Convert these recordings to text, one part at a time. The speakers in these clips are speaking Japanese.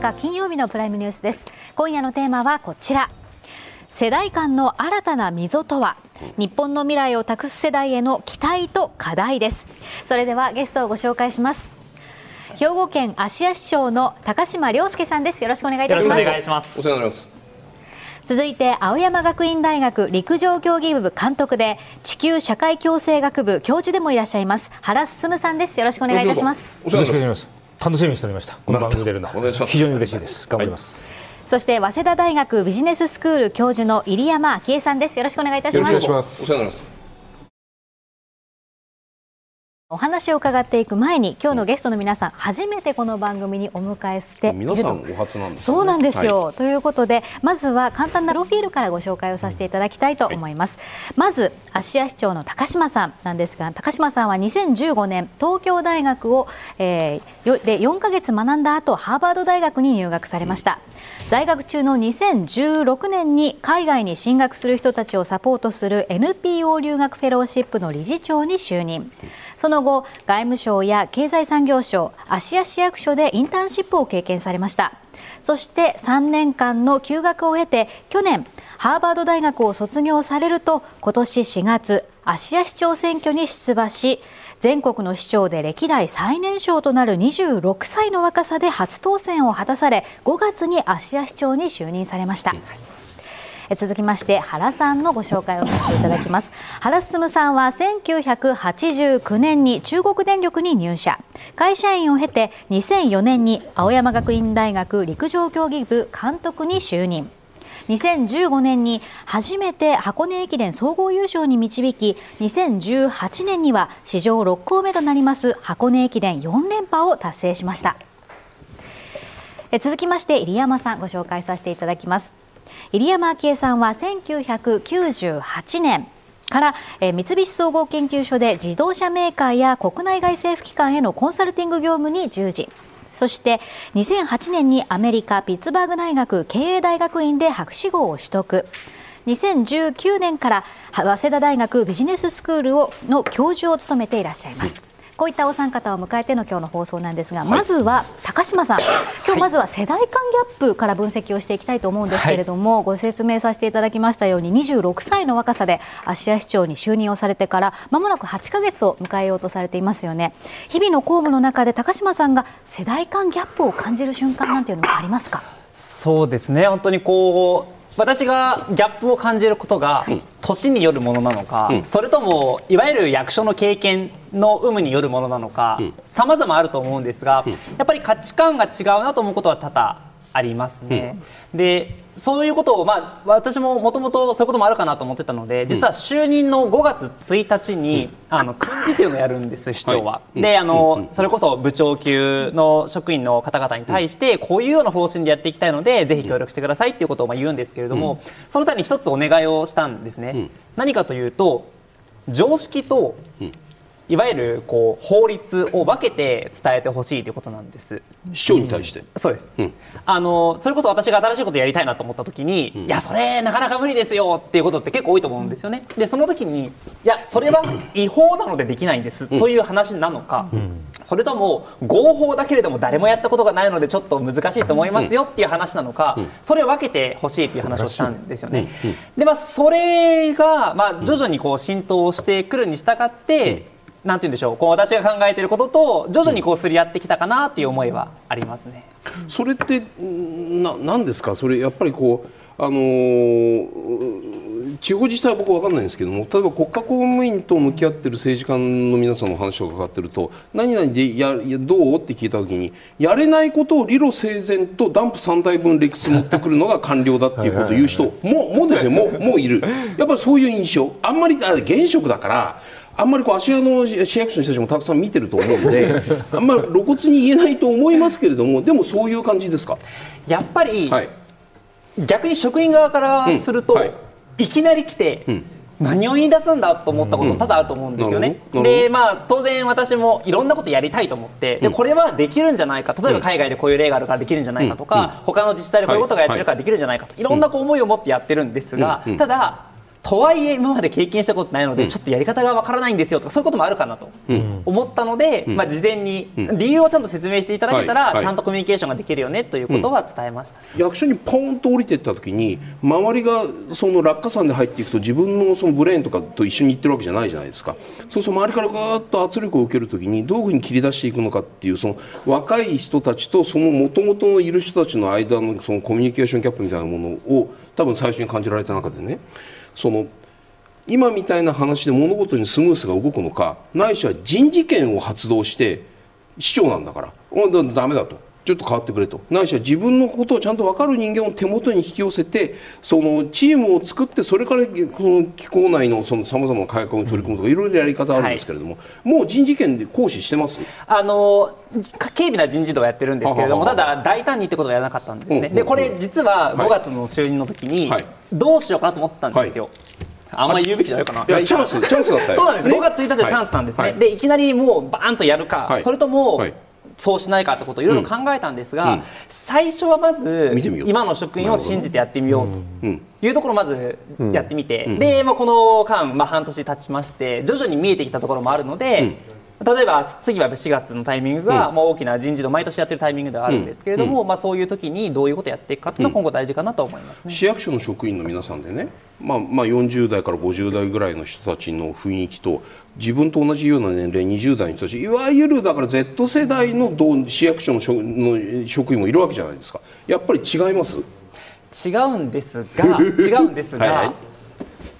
4日金曜日のプライムニュースです今夜のテーマはこちら世代間の新たな溝とは日本の未来を託す世代への期待と課題ですそれではゲストをご紹介します兵庫県芦屋市長の高島亮介さんですよろしくお願いいたしますお願いしますお世話になります続いて青山学院大学陸上競技部監督で地球社会共生学部教授でもいらっしゃいます原進さんですよろしくお願いいたしますお世話になります楽しみにしておりました。この番組出るの。お願いします。非常に嬉しいです。頑張ります、はい、そして早稲田大学ビジネススクール教授の入山昭恵さんです。よろしくお願いいたします。お世話になりますお話を伺っていく前に今日のゲストの皆さん、初めてこの番組にお迎えして皆さんお初なんです、ね、そうなんですよ、はい、ということでまずは簡単なプロフィールからご紹介をさせていただきたいと思います、はい、まず芦屋市長の高島さんなんですが高島さんは2015年東京大学を、えー、で4ヶ月学んだ後ハーバード大学に入学されました、在学中の2016年に海外に進学する人たちをサポートする NPO 留学フェローシップの理事長に就任。その後外務省や経済産業省芦屋市役所でインターンシップを経験されました。そして3年間の休学を経て去年ハーバード大学を卒業されると今年4月芦屋市長選挙に出馬し全国の市長で歴代最年少となる26歳の若さで初当選を果たされ5月に芦屋市長に就任されました。続きまして原さんのご紹介をさせていただきます。原進さんは1989年に中国電力に入社。会社員を経て2004年に青山学院大学陸上競技部監督に就任。2015年に初めて箱根駅伝総合優勝に導き2018年には史上6校目となります箱根駅伝4連覇を達成しました。続きまして入山さんご紹介させていただきます。入山昭恵さんは1998年から、え三菱総合研究所で自動車メーカーや国内外政府機関へのコンサルティング業務に従事。そして2008年にアメリカピッツバーグ大学経営大学院で博士号を取得2019年から早稲田大学ビジネススクールをの教授を務めていらっしゃいます。こういったお三方を迎えての今日の放送なんですが、はい、まずは高島さん、今日まずは世代間ギャップから分析をしていきたいと思うんですけれども、はい、ご説明させていただきましたように、26歳の若さで芦屋市長に就任をされてから、まもなく8か月を迎えようとされていますよね。日々の公務の中で高島さんが世代間ギャップを感じる瞬間なんていうのはありますか？そうですね。本当にこう私がギャップを感じることが年によるものなのか、うん、それともいわゆる役所の経験の有無によるものなのかさまざまあると思うんですが、うん、やっぱり価値観が違うなと思うことは多々ありますね。うん、でそういうことを、まあ、私ももともとそういうこともあるかなと思ってたので実は就任の5月1日に、うん、あの訓示というのをやるんです市長は。はい、であの、それこそ部長級の職員の方々に対して、こういうような方針でやっていきたいのでぜひ協力してくださいということをまあ言うんですけれども、その際に一つお願いをしたんですね。何かというと常識といわゆるこう法律を分けて伝えてほしいということなんです。市長に対して、うん、そうです、うん、あのそれこそ私が新しいことやりたいなと思った時に、うん、いやそれなかなか無理ですよっていうことって結構多いと思うんですよね。でその時にいやそれは 違法なのでできないんですという話なのか、それとも合法だけれども誰もやったことがないのでちょっと難しいと思いますよっていう話なのか、それを分けてほしいっていう話をしたんですよね。でまあそれがまあ徐々にこう浸透してくるに従って、なんて言うんでしょうこう私が考えていることと徐々にこうすり合ってきたかなという思いはありますね。それってななんですか？それやっぱりこうあのー、地方自治体は僕分かんないんですけども例えば国家公務員と向き合っている政治家の皆さんの話を伺っていると何々でやどうって聞いた時にやれないことを理路整然とダンプ3台分理屈持ってくるのが官僚だっていうことを言う人ももうですねもうもういる。やっぱりそういう印象。あんまりあ現職だからあんまりこう芦屋の市役所の人たちもたくさん見てると思うので あんまり露骨に言えないと思いますけれどもでもそういう感じですか？やっぱり、はい、逆に職員側からすると、うん。はい、いきなり来て、うん。何を言い出すんだと思ったこと多々あると思うんですよね。うん、でまあ当然私もいろんなことやりたいと思ってでこれはできるんじゃないか例えば海外でこういう例があるからできるんじゃないかとか、他の自治体でこういうことがやってるからできるんじゃないかといろんなこう思いを持ってやってるんですが、ただとはいえ今まで経験したことないので、ちょっとやり方がわからないんですよとかそういうこともあるかなと思ったので、まあ、事前に理由をちゃんと説明していただけたら、ちゃんとコミュニケーションができるよねということは伝えました、役所にポーンと降りていった時に周りがその落下山で入っていくと自分のそのブレーンとかと一緒に行ってるわけじゃないじゃないですか。そうすると周りからガーッと圧力を受ける時にどういうふうに切り出していくのかっていうその若い人たちとその元々のいる人たちの間のそのコミュニケーションギャップみたいなものを多分最初に感じられた中でねその今みたいな話で物事にスムースが動くのかないしは人事権を発動して市長なんだから。だめだと。ちょっと変わってくれと。ないしは自分のことをちゃんと分かる人間を手元に引き寄せてそのチームを作ってそれからその機構内のさまざまな改革に取り組むとかいろいろやり方あるんですけれども、もう人事権で行使してます？あの軽微な人事動をやってるんですけれども、はははただ大胆にってことはやらなかったんですね。うんでこれ実ははい。5月の就任の時にはい。どうしようかなと思ったんですよ。あんまり言うべきじゃないかな。いやチャンスチャンスだったよ。そうなんです。ね。5月1日はチャンスなんですね。はい。でいきなりもうバーンとやるか、はい。それとも、はいそうしないかってことをいろいろ考えたんですが、うん。最初はまず今の職員を信じてやってみようと。うん。いうところをまずやってみて、で、まあ、この間、まあ、半年経ちまして徐々に見えてきたところもあるので、例えば次は4月のタイミングが、まあ、大きな人事の毎年やってるタイミングではあるんですけれども、まあ、そういう時にどういうことをやっていくかっていうのは今後大事かなと思いますね。市役所の職員の皆さんでね、まあ、まあ40代から50代ぐらいの人たちの雰囲気と自分と同じような年齢20代の人たちいわゆるだから Z 世代の同市役所の職の職員もいるわけじゃないですか。やっぱり違います？違うんですが 違うんですがはいはい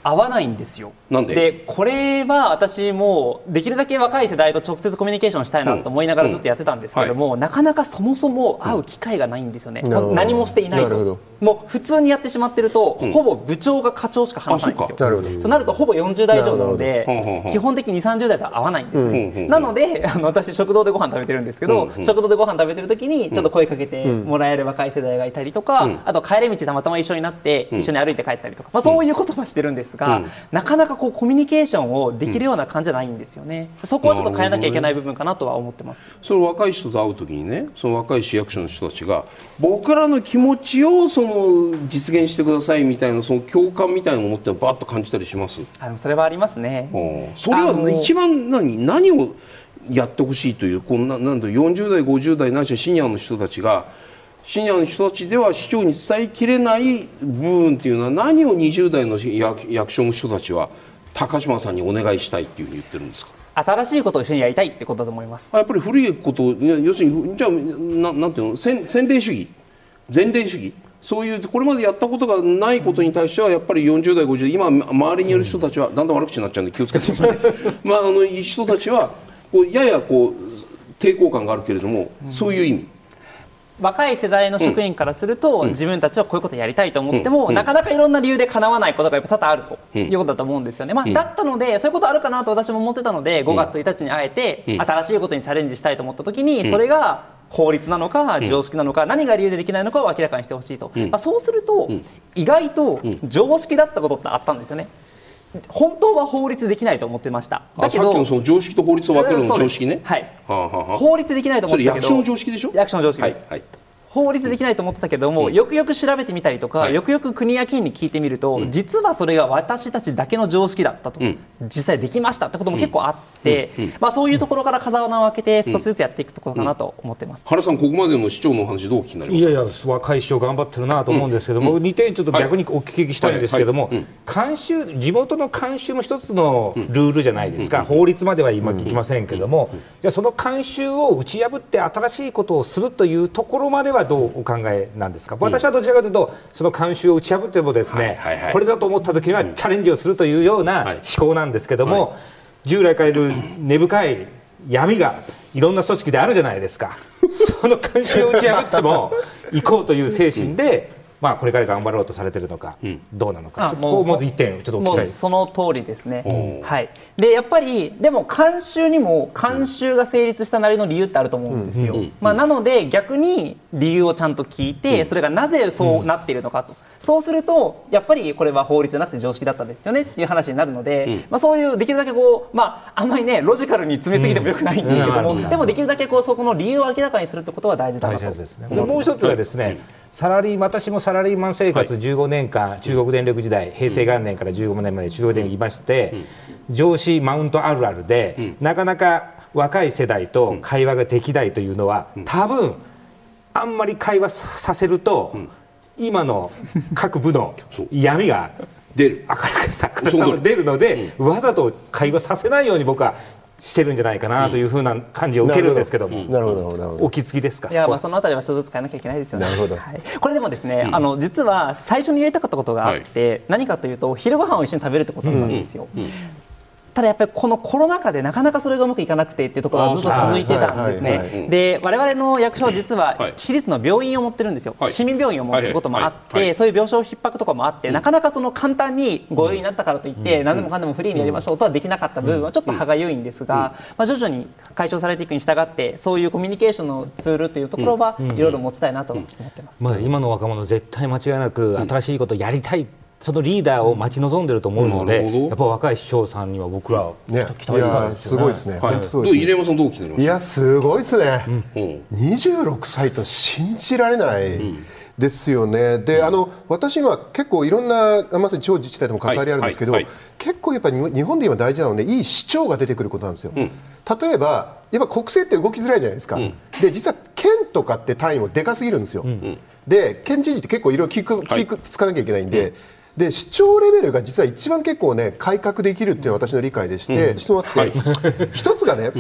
合わないんですよ。なんで？これは私もできるだけ若い世代と直接コミュニケーションしたいなと思いながらずっとやってたんですけども、なかなかそもそも会う機会がないんですよね、なるほど何もしていないと。なるほど。もう普通にやってしまってると、ほぼ部長が課長しか話さないんですよ。あなるほど。となるとほぼ40代以上なので基本的に2 3 0代とは合わないんですね、うんうんなのであの私食堂でご飯食べてるんですけど、うんうん。食堂でご飯食べてる時にちょっと声かけてもらえる若い世代がいたりとか、うん。あと帰り道たまたま一緒になって一緒に歩いて帰ったりとか、まあ、そういうことはしてるんですが、うん。なかなかこうコミュニケーションをできるような感じじゃないんですよね、そこはちょっと変えなきゃいけない部分かなとは思ってます。その若い人と会う時にねその若い市役所の人たちが僕らの気持ちをその実現してくださいみたいなその共感みたいなものってバッと感じたりします？あのそれはありますね。うんそれは一番何何をやってほしいというこんななんだ40代50代ないしはシニアの人たちがシニアの人たちでは市長に伝えきれない部分っていうのは何を20代の役役所の人たちは高島さんにお願いしたいっていうふうに言ってるんですか？新しいことを一緒にやりたいってことだと思います。あやっぱり古いこと要するにじゃあななんていうの？先先例主義？前例主義？そういうこれまでやったことがないことに対してはやっぱり40代50代今周りにいる人たちはだんだん悪口になっちゃうんで気をつけてください。ね、まあ、あの人たちはこうややこう抵抗感があるけれども、そういう意味若い世代の職員からすると、自分たちはこういうことをやりたいと思っても、うん。なかなかいろんな理由で叶わないことがやっぱ多々あるということだと思うんですよね、まあ、だったのでそういうことあるかなと私も思ってたので5月1日にあえて新しいことにチャレンジしたいと思った時にそれが法律なのか常識なのか何が理由でできないのかを明らかにしてほしいと、まあ、そうすると意外と常識だったことってあったんですよね。本当は法律できないと思ってました。あさっきのその常識と法律を分けるの常識ね、はい。はあはあはあ法律でできないと思ってたけど。それ役所の常識でしょ？役所の常識です。はいはい法律でできないと思ってたけども、よくよく調べてみたりとか、はい。よくよく国や県に聞いてみると、実はそれが私たちだけの常識だったと、ん。実際できましたってことも結構あって、まあ、そういうところから風穴を開けて少しずつやっていくところかなと思ってます。原さんここまでの市長のお話どうお聞きになりますか？いやいや若い市長頑張ってるなと思うんですけども、2点ちょっと逆にお聞きしたいんですけども、はい。はい。慣習地元の慣習も一つのルールじゃないですか、法律までは今聞きませんけども、じゃあその慣習を打ち破って新しいことをするというところまではどうお考えなんですか、私はどちらかというとその慣習を打ち破ってもですね、はいはいはい。これだと思った時にはチャレンジをするというようなはい。思考なんですけども、従来からいる根深い闇がいろんな組織であるじゃないですか。その慣習を打ち破っても 行こうという精神で、まあ、これから頑張ろうとされてるのか、どうなのかあそこをまず1点ちょっとお聞き。その通りですね。お。はい。でやっぱりでも慣習にも慣習が成立したなりの理由ってあると思うんですよ。まあなので逆に理由をちゃんと聞いて、それがなぜそうなっているのかと、そうするとやっぱりこれは法律じゃなくて常識だったんですよねっていう話になるので、まあ、そういうできるだけこう、まあ、あんまりねロジカルに詰めすぎてもよくないんですけども、でもできるだけこうそこの理由を明らかにするってことは大事だなと。ですね。もう一つはですね、サラリー私もサラリーマン生活15年間、中国電力時代平成元年から15年まで中国電力いまして、上司マウントあるあるで、なかなか若い世代と会話ができないというのは、多分あんまり会話させると、今の各部の闇が出る。明るさが出るので、わざと会話させないように僕はしてるんじゃないかなというふうな感じを受けるんですけども、なるほどなるほど。お気づきですか？いやまあそのあたりはちょっとずつ変えなきゃいけないですよね。なるほど、はい、これでもですね、あの実は最初にやりたかったことがあって、何かというと昼ご飯を一緒に食べるってことなんですよ、ただやっぱりこのコロナ禍でなかなかそれがうまくいかなくてっていうところがずっと続いてたんですはいはいはね。で我々の役所は実ははい。私立の病院を持ってるんですよ、はい。市民病院を持ってることもあっはいはいてそういう病床逼迫とかもあってなかなかその簡単にご用意になったからといって何でもかんでもフリーにやりましょうとはできなかった部分はちょっと歯がゆいんですが、まあ、徐々に解消されていくに従ってそういうコミュニケーションのツールというところはいろいろ持ちたいなと思ってます。まあ、今の若者絶対間違いなく新しいことをやりたい、そのリーダーを待ち望んでると思うので、なるほど。やっぱ若い市長さんには僕らね。いやすごいですね、はい。本当そうですね。どう入山さんどう気になりましいやすごいですね、たうん。26歳と信じられないですよね、であの私今結構いろんなまさに地方自治体とも関わりあるんですけど、はい。はい。結構やっぱり日本で今大事なのはねいい市長が出てくることなんですよ、例えばやっぱ国政って動きづらいじゃないですか、で実は県とかって単位もでかすぎるんですよ、で県知事って結構いろいろ聞く聞くつかなきゃいけないんで、で市長レベルが実は一番結構ね改革できるっていうのが私の理解でして、質問あって、一つがね、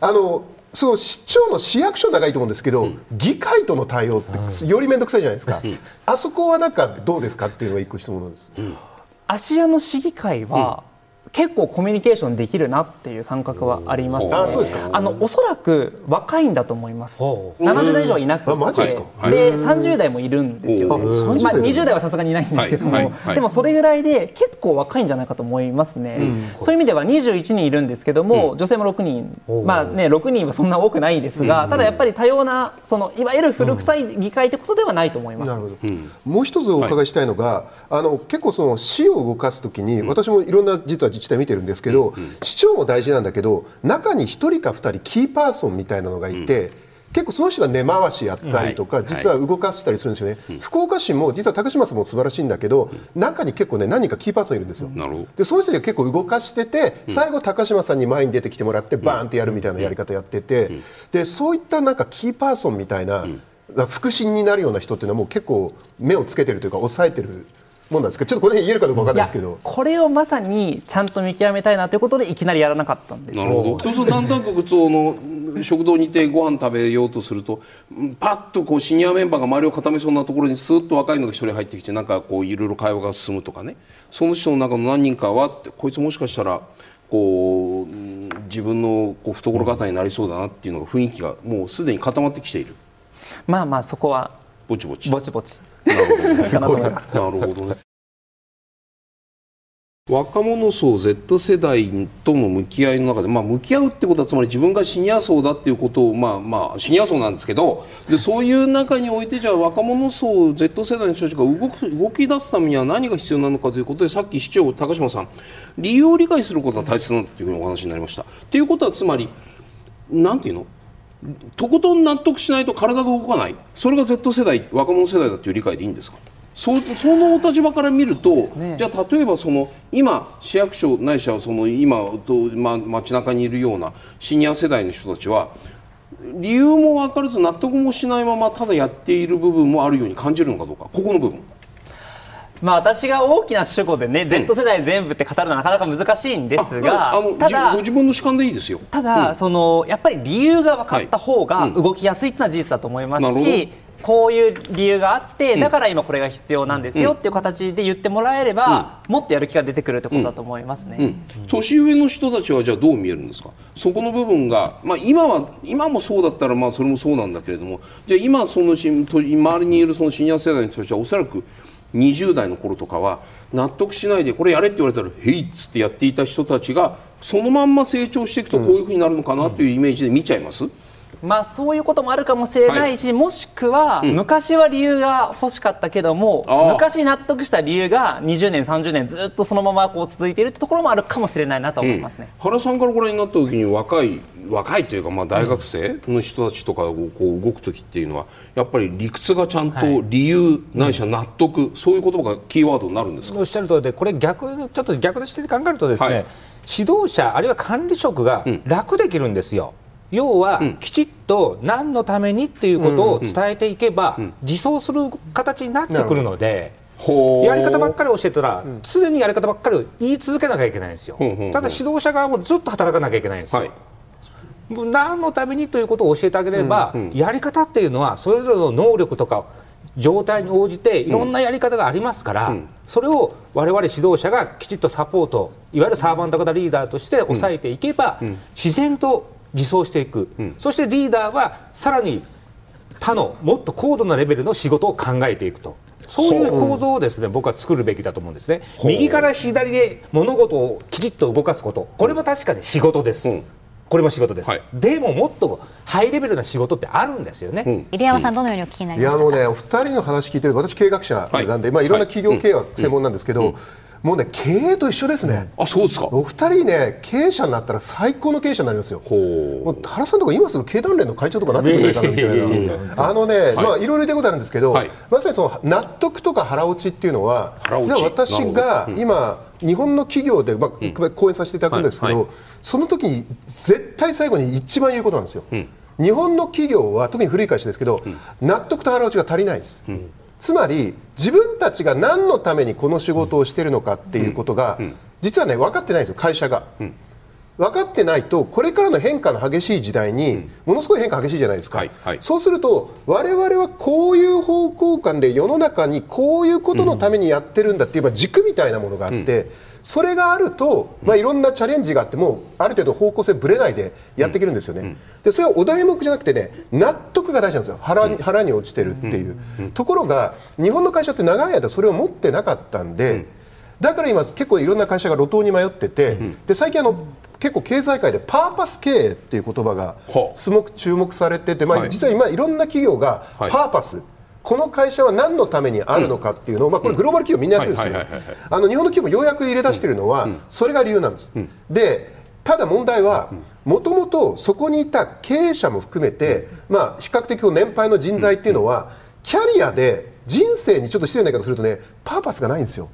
あのその市長の市役所長いと思うんですけど、議会との対応ってより面倒くさいじゃないですか、あそこはなんかどうですかっていうのが一個質問なんです。芦屋の市議会は、結構コミュニケーションできるなっていう感覚はあります、ね、あそうですか。あのおそらく若いんだと思います。ほ70代以上はいなくて。でで30代もいるんですよ。ねあ30まあ、代も20代はさすがにいないんですけども、はいはいはい。でもそれぐらいで結構若いんじゃないかと思いますね、そういう意味では21人いるんですけども、女性も6人。まあね6人はそんな多くないですが、ただやっぱり多様なそのいわゆる古臭い議会ってことではないと思います、なるほど、もう一つお伺いしたいのが、あの結構その市を動かすときに、私もいろんな実は自治体見てるんですけど、市長も大事なんだけど中に1人か2人キーパーソンみたいなのがいて、結構その人が根回しやったりとか、はい実は動かしたりするんですよね、福岡市も実は高島さんも素晴らしいんだけど、中に結構ね何人かキーパーソンいるんですよ。でその人が結構動かしてて、最後高島さんに前に出てきてもらってバーンってやるみたいなやり方やってて、でそういったなんかキーパーソンみたいな、腹心になるような人っていうのはもう結構目をつけてるというか抑えてるもんなんですか？ちょっとこれ言えるかどうかわかんないですけど。これをまさにちゃんと見極めたいなということでいきなりやらなかったんですよなるほど。そうするとなんとなくその食堂にいてご飯食べようとするとうんパッとこうシニアメンバーが周りを固めそうなところにスーッと若いのが一人入ってきてなんかこういろいろ会話が進むとかねその人の中の何人かはってこいつもしかしたらこううん自分のこう懐方になりそうだなっていうのが雰囲気がもうすでに固まってきているまあまあそこはぼちぼち。ぼちぼちなるほどね。若者層 Z 世代との向き合いの中で、まあ、向き合うってことはつまり自分がシニア層だっていうことを、まあまあ、シニア層なんですけどでそういう中においてじゃあ若者層 Z 世代の人たちが動く動き出すためには何が必要なのかということでさっき市長高島さん理由を理解することが大切なんだというふうにお話になりました。ということはつまりなんていうの？とことん納得しないと体が動かない。それが Z 世代若者世代だという理解でいいんですか？そそのお立場から見ると、ね。じゃあ例えばその今市役所ないしはその今と、ま、街中にいるようなシニア世代の人たちは理由も分からず納得もしないままただやっている部分もあるように感じるのかどうか。ここの部分。まあ私が大きな主語でね、Z 世代全部って語るのはなかなか難しいんですがただご自分の主観でいいですよ。ただ、そのやっぱり理由が分かった方が動きやすいっていうのは事実だと思いますし、こういう理由があってだから今これが必要なんですよっていう形で言ってもらえれば、もっとやる気が出てくるってことだと思いますね。年上の人たちはじゃあどう見えるんですか？そこの部分が、まあ、今は今もそうだったらまあそれもそうなんだけれどもじゃあ今そのしと周りにいるそのシニア世代の人たちはおそらく20代の頃とかは納得しないでこれやれって言われたら「へい」っつってやっていた人たちがそのまんま成長していくとこういうふうになるのかなというイメージで見ちゃいます、まあそういうこともあるかもしれないし、もしくは、昔は理由が欲しかったけども昔納得した理由が20年30年ずっとそのままこう続いているってところもあるかもしれないなと思いますね。原さんからご覧になった時に若い若いというかまあ大学生の人たちとかがこう動く時っていうのはやっぱり理屈がちゃんと理由ないしは納得、そういう言葉がキーワードになるんですか？おっしゃる通りでこれ逆にちょっと逆の視点で考えるとですね、はい。指導者あるいは管理職が楽できるんですよ。要は、きちっと何のためにっていうことを伝えていけば、自走する形になってくるので、やり方ばっかり教えたら、常にやり方ばっかりを言い続けなきゃいけないんですよ。ただ指導者側もずっと働かなきゃいけないんですよ。何のためにということを教えてあげれば、やり方っていうのはそれぞれの能力とか状態に応じていろんなやり方がありますから、それを我々指導者がきちっとサポートいわゆるサーバント型リーダーとして抑えていけば、自然と自走していく、そしてリーダーはさらに他のもっと高度なレベルの仕事を考えていくと。そういう構造をですね、僕は作るべきだと思うんですね。右から左で物事をきちっと動かすこと、これも確かに仕事です。うん。これも仕事です、はい。でももっとハイレベルな仕事ってあるんですよね、入山さんどのようにお聞きになりましたか？いやもうね、お二人の話聞いてる私経営学者なんで、まあいろんな企業経営は専門なんですけど、もうね経営と一緒ですね。あそうですか。お二人ね経営者になったら最高の経営者になりますよ。もう原さんとか今す？ぐ経団連の会長とかなってくれな。いかなみたいな。あのね、まあいろいろ言いたいことあるんですけど、はい。まさにその納得とか腹落ちっていうのは、腹落ち。実は私が今日本の企業でまあ講演させていただくんですけどその時に絶対最後に一番言うことなんですよ。日本の企業は特に古い会社ですけど、納得と腹落ちが足りないです。つまり自分たちが何のためにこの仕事をしているのかっていうことが、実はね分かってないんですよ会社が。分かってないとこれからの変化の激しい時代にものすごい変化激しいじゃないですか、はいはい。そうすると我々はこういう方向感で世の中にこういうことのためにやってるんだっていうまあ軸みたいなものがあって、それがあると、まあ、いろんなチャレンジがあってもある程度方向性ぶれないでやっていけるんですよね、でそれはお題目じゃなくてね納得が大事なんですよ。腹に腹に落ちてるっていう、ところが日本の会社って長い間それを持ってなかったんで、だから今結構いろんな会社が路頭に迷ってて、で最近あの結構経済界でパーパス経営っていう言葉がすごく注目されてて、まあ、はい。実は今いろんな企業がパはい。ーパス、この会社は何のためにあるのかっていうのを、まあ、これグローバル企業みんなやってるんですけどあの日本の企業もようやく入れ出しているのは、それが理由なんです。でただ問題はもともとそこにいた経営者も含めて、まあ、比較的年配の人材っていうのは、キャリアで人生にちょっと失礼な言い方するとねパーパスがないんですよ。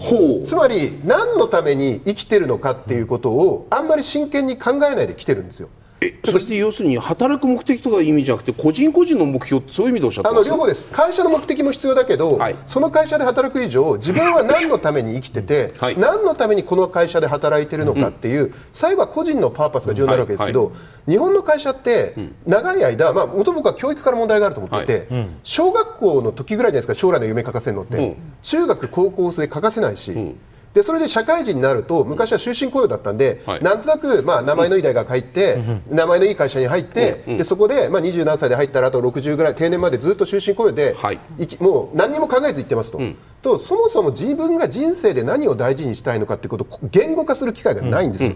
ほう。つまり何のために生きてるのかっていうことをあんまり真剣に考えないで来てるんですよ。えそして要するに働く目的とかいう意味じゃなくて個人個人の目標ってそういう意味でおっしゃってあの両方です。会社の目的も必要だけど、はい。その会社で働く以上自分は何のために生きてて、はい。何のためにこの会社で働いてるのかっていう、最後は個人のパーパスが重要になるわけですけど、日本の会社って長い間、まあ、元僕は教育から問題があると思ってい。て、小学校の時ぐらいじゃないですか将来の夢書かせるのって、うん。中学高校生書かせないし。でそれで社会人になると昔は終身雇用だったんで、はい。なんとなく、まあ、名前のいい大学入って、名前のいい会社に入って、でそこで、まあ、20何歳で入ったらあと60ぐらい定年までずっと終身雇用で、はい。もう何にも考えず言ってますと,、とそもそも自分が人生で何を大事にしたいのかってことを言語化する機会がないんですよ。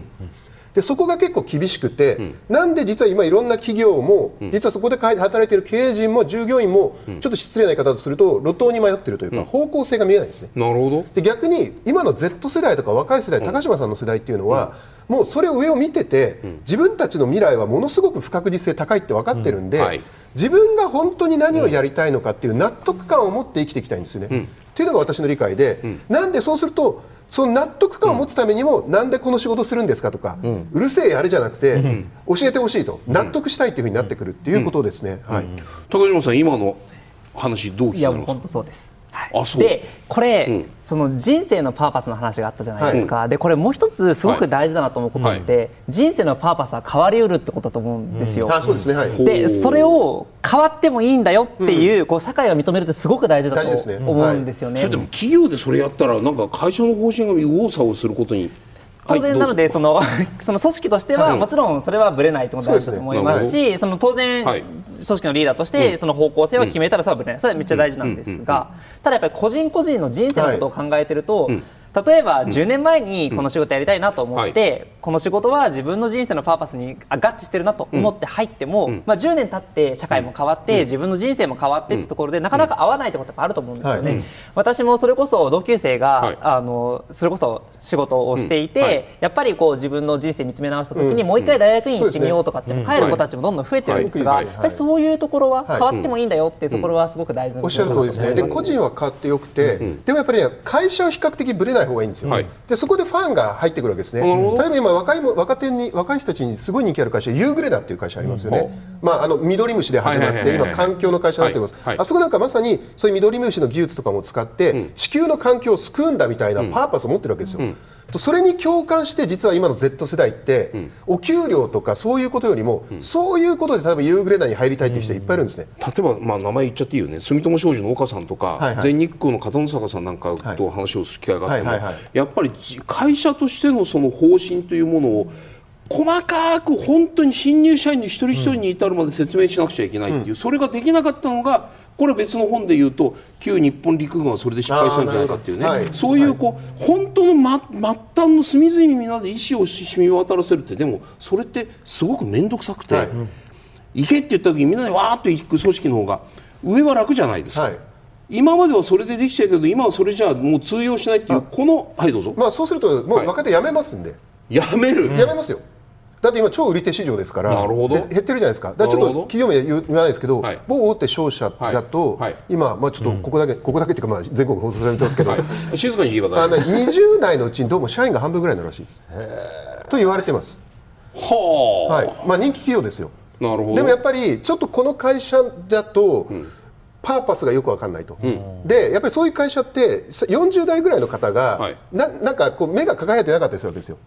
でそこが結構厳しくて、なんで実は今いろんな企業も、実はそこで働いている経営陣も従業員も、ちょっと失礼な言い方とすると路頭に迷っているというか、方向性が見えないんですね。なるほど。で逆に今の Z 世代とか若い世代、高島さんの世代っていうのは、もうそれを上を見てて、自分たちの未来はものすごく不確実性高いって分かってるんで、うんはい。自分が本当に何をやりたいのかっていう納得感を持って生きていきたいんですよね。っていうのが私の理解で、なんでそうするとその納得感を持つためにも、なんでこの仕事するんですかとか、うるせえやれじゃなくて、教えてほしいと納得したいっていうふうになってくるっていうことですね。はい。高島さん今の話どう聞いやもうきになります本当そうです。はい。あそう。でこれ、うん。その人生のパーパスの話があったじゃないですか、でこれもう一つすごく大事だなと思うことって、人生のパーパスは変わりうるってことだと思うんですよ。あそうですね、はい、でそれを変わってもいいんだよっていう,、こう社会が認めるってすごく大事だ大事ですね。と思うんですよね。それでも企業でそれやったらなんか会社の方針が右往左往することに当然なので、はいその その組織としては、はい。もちろんそれはぶれないってことだと思います。しその当然、はい。組織のリーダーとして、その方向性は決めたらそれはぶれない。それはめっちゃ大事なんですが、ただやっぱり個人個人の人生のことを考えてると、例えば10年前にこの仕事やりたいなと思って、はい。この仕事は自分の人生のパーパスにあ合致してるなと思って入っても、まあ、10年経って社会も変わって、自分の人生も変わってってところで、なかなか合わないってことってあると思うんですよね、はい私もそれこそ同級生が、はい。あのそれこそ仕事をしていて、うん。はい。やっぱりこう自分の人生見つめ直した時に、もう一回大学院行ってみようとかってうん。帰る子たちもどんどん増えてるんですが、はい。やっぱりそういうところははい。変わってもいいんだよっていうところはすごく大事なおっしゃる通りですね、で個人は変わってよくて、でもやっぱりね、会社は比較的ぶれない方がいいんですよ、はい。でそこでファンが入ってくるわけですね、例えば今若いも、若手に若い人たちにすごい人気ある会社、ユーグレナっていう会社ありますよね、まあ、あの緑虫で始まって、はいはいはいはい今、環境の会社になってます、はい。はい。あそこなんかまさにそういう緑虫の技術とかも使って、地球の環境を救うんだみたいなパーパスを持ってるわけですよ。とそれに共感して実は今の Z 世代って、お給料とかそういうことよりも、そういうことで例えばユーグレナに入りたいっていう人いっぱいいるんですね。例えば、まあ、名前言っちゃっていいよね。住友商事の岡さんとか、はいはい。全日空の片野坂さんなんかと話をする機会があっても、はいはいはい。やっぱりじ会社としてのその方針というものを細かく本当に新入社員に一人一人に至るまで説明しなくちゃいけないっていう、それができなかったのがこれ別の本で言うと旧日本陸軍はそれで失敗したんじゃないかっていうね、はい。そういうこう、本当の、ま、末端の隅々皆で意思を染み渡らせるってでもそれってすごく面倒くさくて、はい。行けって言った時にみんなでわーっと行く組織の方が上は楽じゃないですか、はい。今まではそれでできちゃうけど今はそれじゃもう通用しないっていうこのはいどうぞ、まあ、そうするともうはい。若手辞めますんで、やめる、辞めますよだって今超売り手市場ですからなるほど。で減ってるじゃないですか。だからちょっと企業名言わないですけど、はい。某大手商社だと、はい。はい今、まあ、ちょっとここだけ、ここだけっていうか、まあ、全国放送されてますけど、はい、静かに言えばあの大丈20代のうちにどうも社員が半分ぐらいになるらしいです。と言われてます、夫はあ、はい。まあ、人気企業ですよ。なるほど。でもやっぱりちょっとこの会社だと、パーパスがよく分かんないと、でやっぱりそういう会社ってさ40代ぐらいの方が、はい。ななんかこう目が輝いてなかったりするわけですよ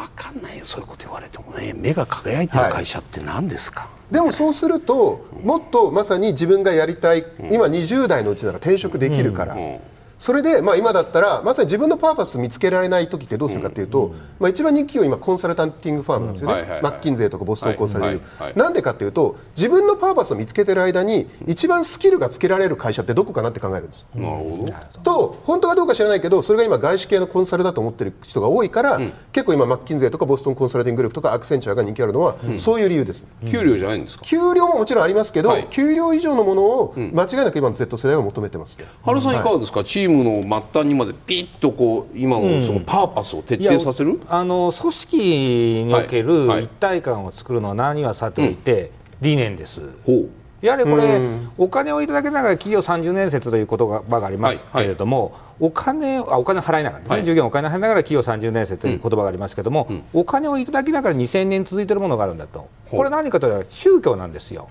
分かんないよそういうこと言われてもね。目が輝いてる会社って何ですか、でもそうするともっとまさに自分がやりたい、今20代のうちなら転職できるから、んそれで、まあ、今だったらまさに自分のパーパス見つけられない時ってどうするかっていうと、まあ、一番人気企業今コンサルタンティングファームなんですよね、はいはいはい。マッキンゼーとかボストンコンサルティング、はいはいはいなんでかっていうと自分のパーパスを見つけてる間に一番スキルがつけられる会社ってどこかなって考えるんです。なるほど。と本当かどうか知らないけどそれが今外資系のコンサルだと思ってる人が多いから、結構今マッキンゼーとかボストンコンサルティンググループとかアクセンチュアが人気あるのは、そういう理由です。給料じゃないんですか？給料ももちろんありますけど、はい。給料以上のものを間違いなく今の Z 世代は求めてます、原さんいかがですか、チームの末端にまでピッとこう今のそのパーパスを徹底させる、あの組織における一体感を作るのは何はさておいて、理念です。ほうやはりこれ、お金をいただけながら企業30年説という言葉がありますけれども、お金をあお金を払いながらですね、はい。従業員お金を払いながら企業30年説という言葉がありますけれども、お金をいただきながら2000年続いているものがあるんだと、これ何かというと宗教なんですよ。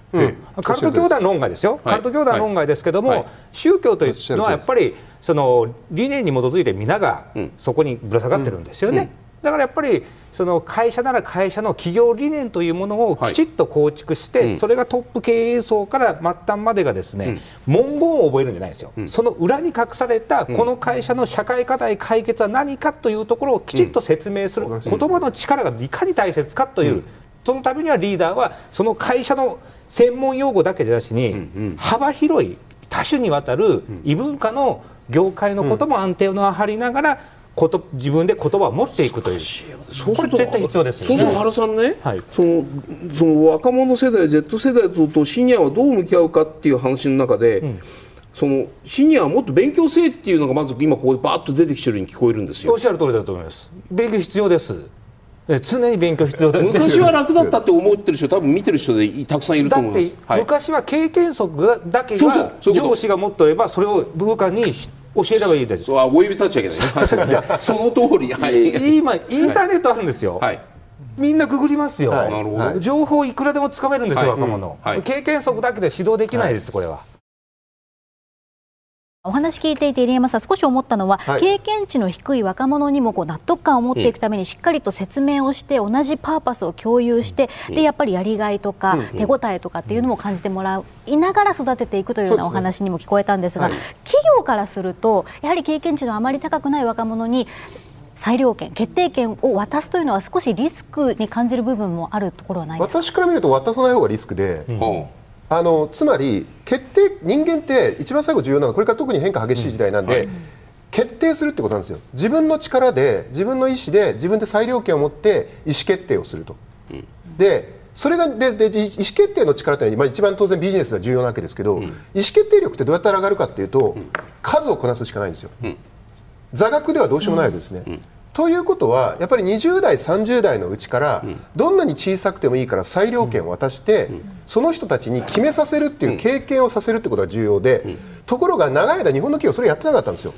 関東教団は論外ですよ、はい。関東教団は論外ですけども、はい。宗教というのはやっぱりその理念に基づいて皆がん。そこにぶら下がってるんですよね。だからやっぱりその会社なら会社の企業理念というものをきちっと構築して、うん。それがトップ経営層から末端までがですね、文言を覚えるんじゃないですよ、その裏に隠されたこの会社の社会課題解決は何かというところをきちっと説明する、言葉の力がいかに大切かという、そのためにはリーダーはその会社の専門用語だけじゃなしに、幅広い多種にわたる異文化の業界のことも安定を張りながらこと自分で言葉を持っていくという。そうすると絶対必要ですよそうすると原さんね、はいそのその若者世代 Z 世代ととシニアはどう向き合うかっていう話の中で、そのシニアはもっと勉強せえっていうのがまず今ここでバーッと出てきてるように聞こえるんですよおっ。しゃる通りだと思います。勉強必要です。え常に勉強必要です。昔は楽だったって思ってる人多分見てる人でたくさんいるとだって思います。はい、昔は経験則がだけが上司が持っておればそれを部下にし教えればいいです。そうあ立っちゃいけない。その通り。はい。今インターネットあるんですよ。はい。みんなググりますよ。はい情報いくらでもつかめるんですよ、はい若者、経験則だけで指導できないです、これは。お話聞いていて入山さん少し思ったのは、はい。経験値の低い若者にもこう納得感を持っていくためにしっかりと説明をして同じパーパスを共有して、でやっぱりやりがいとか、手応えとかっていうのも感じてもらいながら育てていくというようなお話にも聞こえたんですがはい。企業からするとやはり経験値のあまり高くない若者に裁量権決定権を渡すというのは少しリスクに感じる部分もあるところはないですか？私から見ると渡さない方がリスクで、はあのつまり決定人間って一番最後重要なのはこれから特に変化激しい時代なんで、決定するってことなんですよ。自分の力で自分の意思で自分で裁量権を持って意思決定をすると、でそれがででで意思決定の力というのは、まあ、一番当然ビジネスが重要なわけですけど、意思決定力ってどうやったら上がるかっていうと、数をこなすしかないんですよ、座学ではどうしようもないわけですね、ということはやっぱり20代30代のうちから、どんなに小さくてもいいから裁量権を渡して、その人たちに決めさせるっていう経験をさせるってことが重要で、ところが長い間日本の企業それやってなかったんですよ。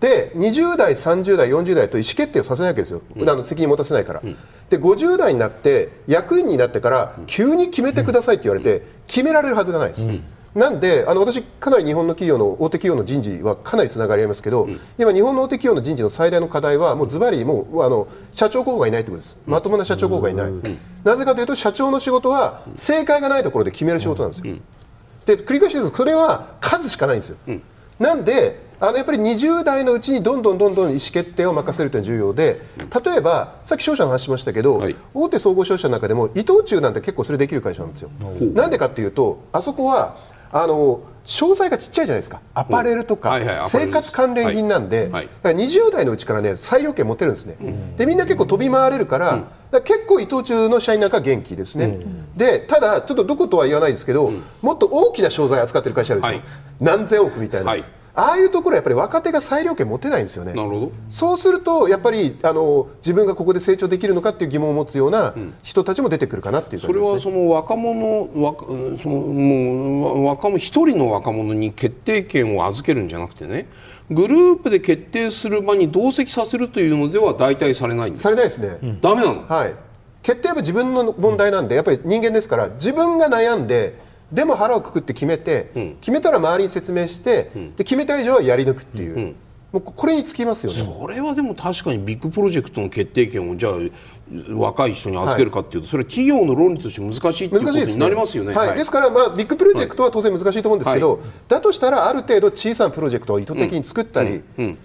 で20代、30代、40代と意思決定をさせないわけですよ、あの責任持たせないから、で50代になって役員になってから急に決めてくださいって言われて決められるはずがないです。なんであの私、かなり日本の企業の大手企業の人事はかなりつながりありますけど、今、日本の大手企業の人事の最大の課題はもうズバリもうあの社長候補がいないということです、まともな社長候補がいない、なぜかというと社長の仕事は正解がないところで決める仕事なんですよ。で繰り返しです。それは数しかないんですよ、なんであのやっぱり20代のうちにどんどんどんどん意思決定を任せるというのが重要で例えばさっき商社の話しましたけど、はい。大手総合商社の中でも伊藤忠なんて結構それできる会社なんですよ。なんでかっていうとあそこはあの商材がちっちゃいじゃないですか。アパレルとか、生活関連品なんで、はい。はい。だから20代のうちからね裁量権持てるんですね、でみんな結構飛び回れるから,、ら結構伊藤忠の社員なんかは元気ですね、でただちょっとどことは言わないですけど、もっと大きな商材扱ってる会社あるでしょ、はい。何千億みたいな、はいああいうところはやっぱり若手が裁量権持てないんですよね。なるほど。そうするとやっぱりあの自分がここで成長できるのかっていう疑問を持つような人たちも出てくるかなっていうね、れはその若者若そのもうわ若者一人の若者に決定権を預けるんじゃなくてね。グループで決定する場に同席させるというのでは代替されないんですされないですね、ダメなの？はい、決定は自分の問題なんで、やっぱり人間ですから、自分が悩んで、でも腹をくくって決めて、ん。決めたら周りに説明して、で決めた以上はやり抜くっていう、ん。もうこれにつきますよね。それはでも確かにビッグプロジェクトの決定権をじゃあ若い人に預けるかっていうと、それは企業の論理として難しいっていうことになりますよね。はい。ですから、まあ、ビッグプロジェクトは当然難しいと思うんですけど、はだとしたらある程度小さなプロジェクトを意図的に作ったり、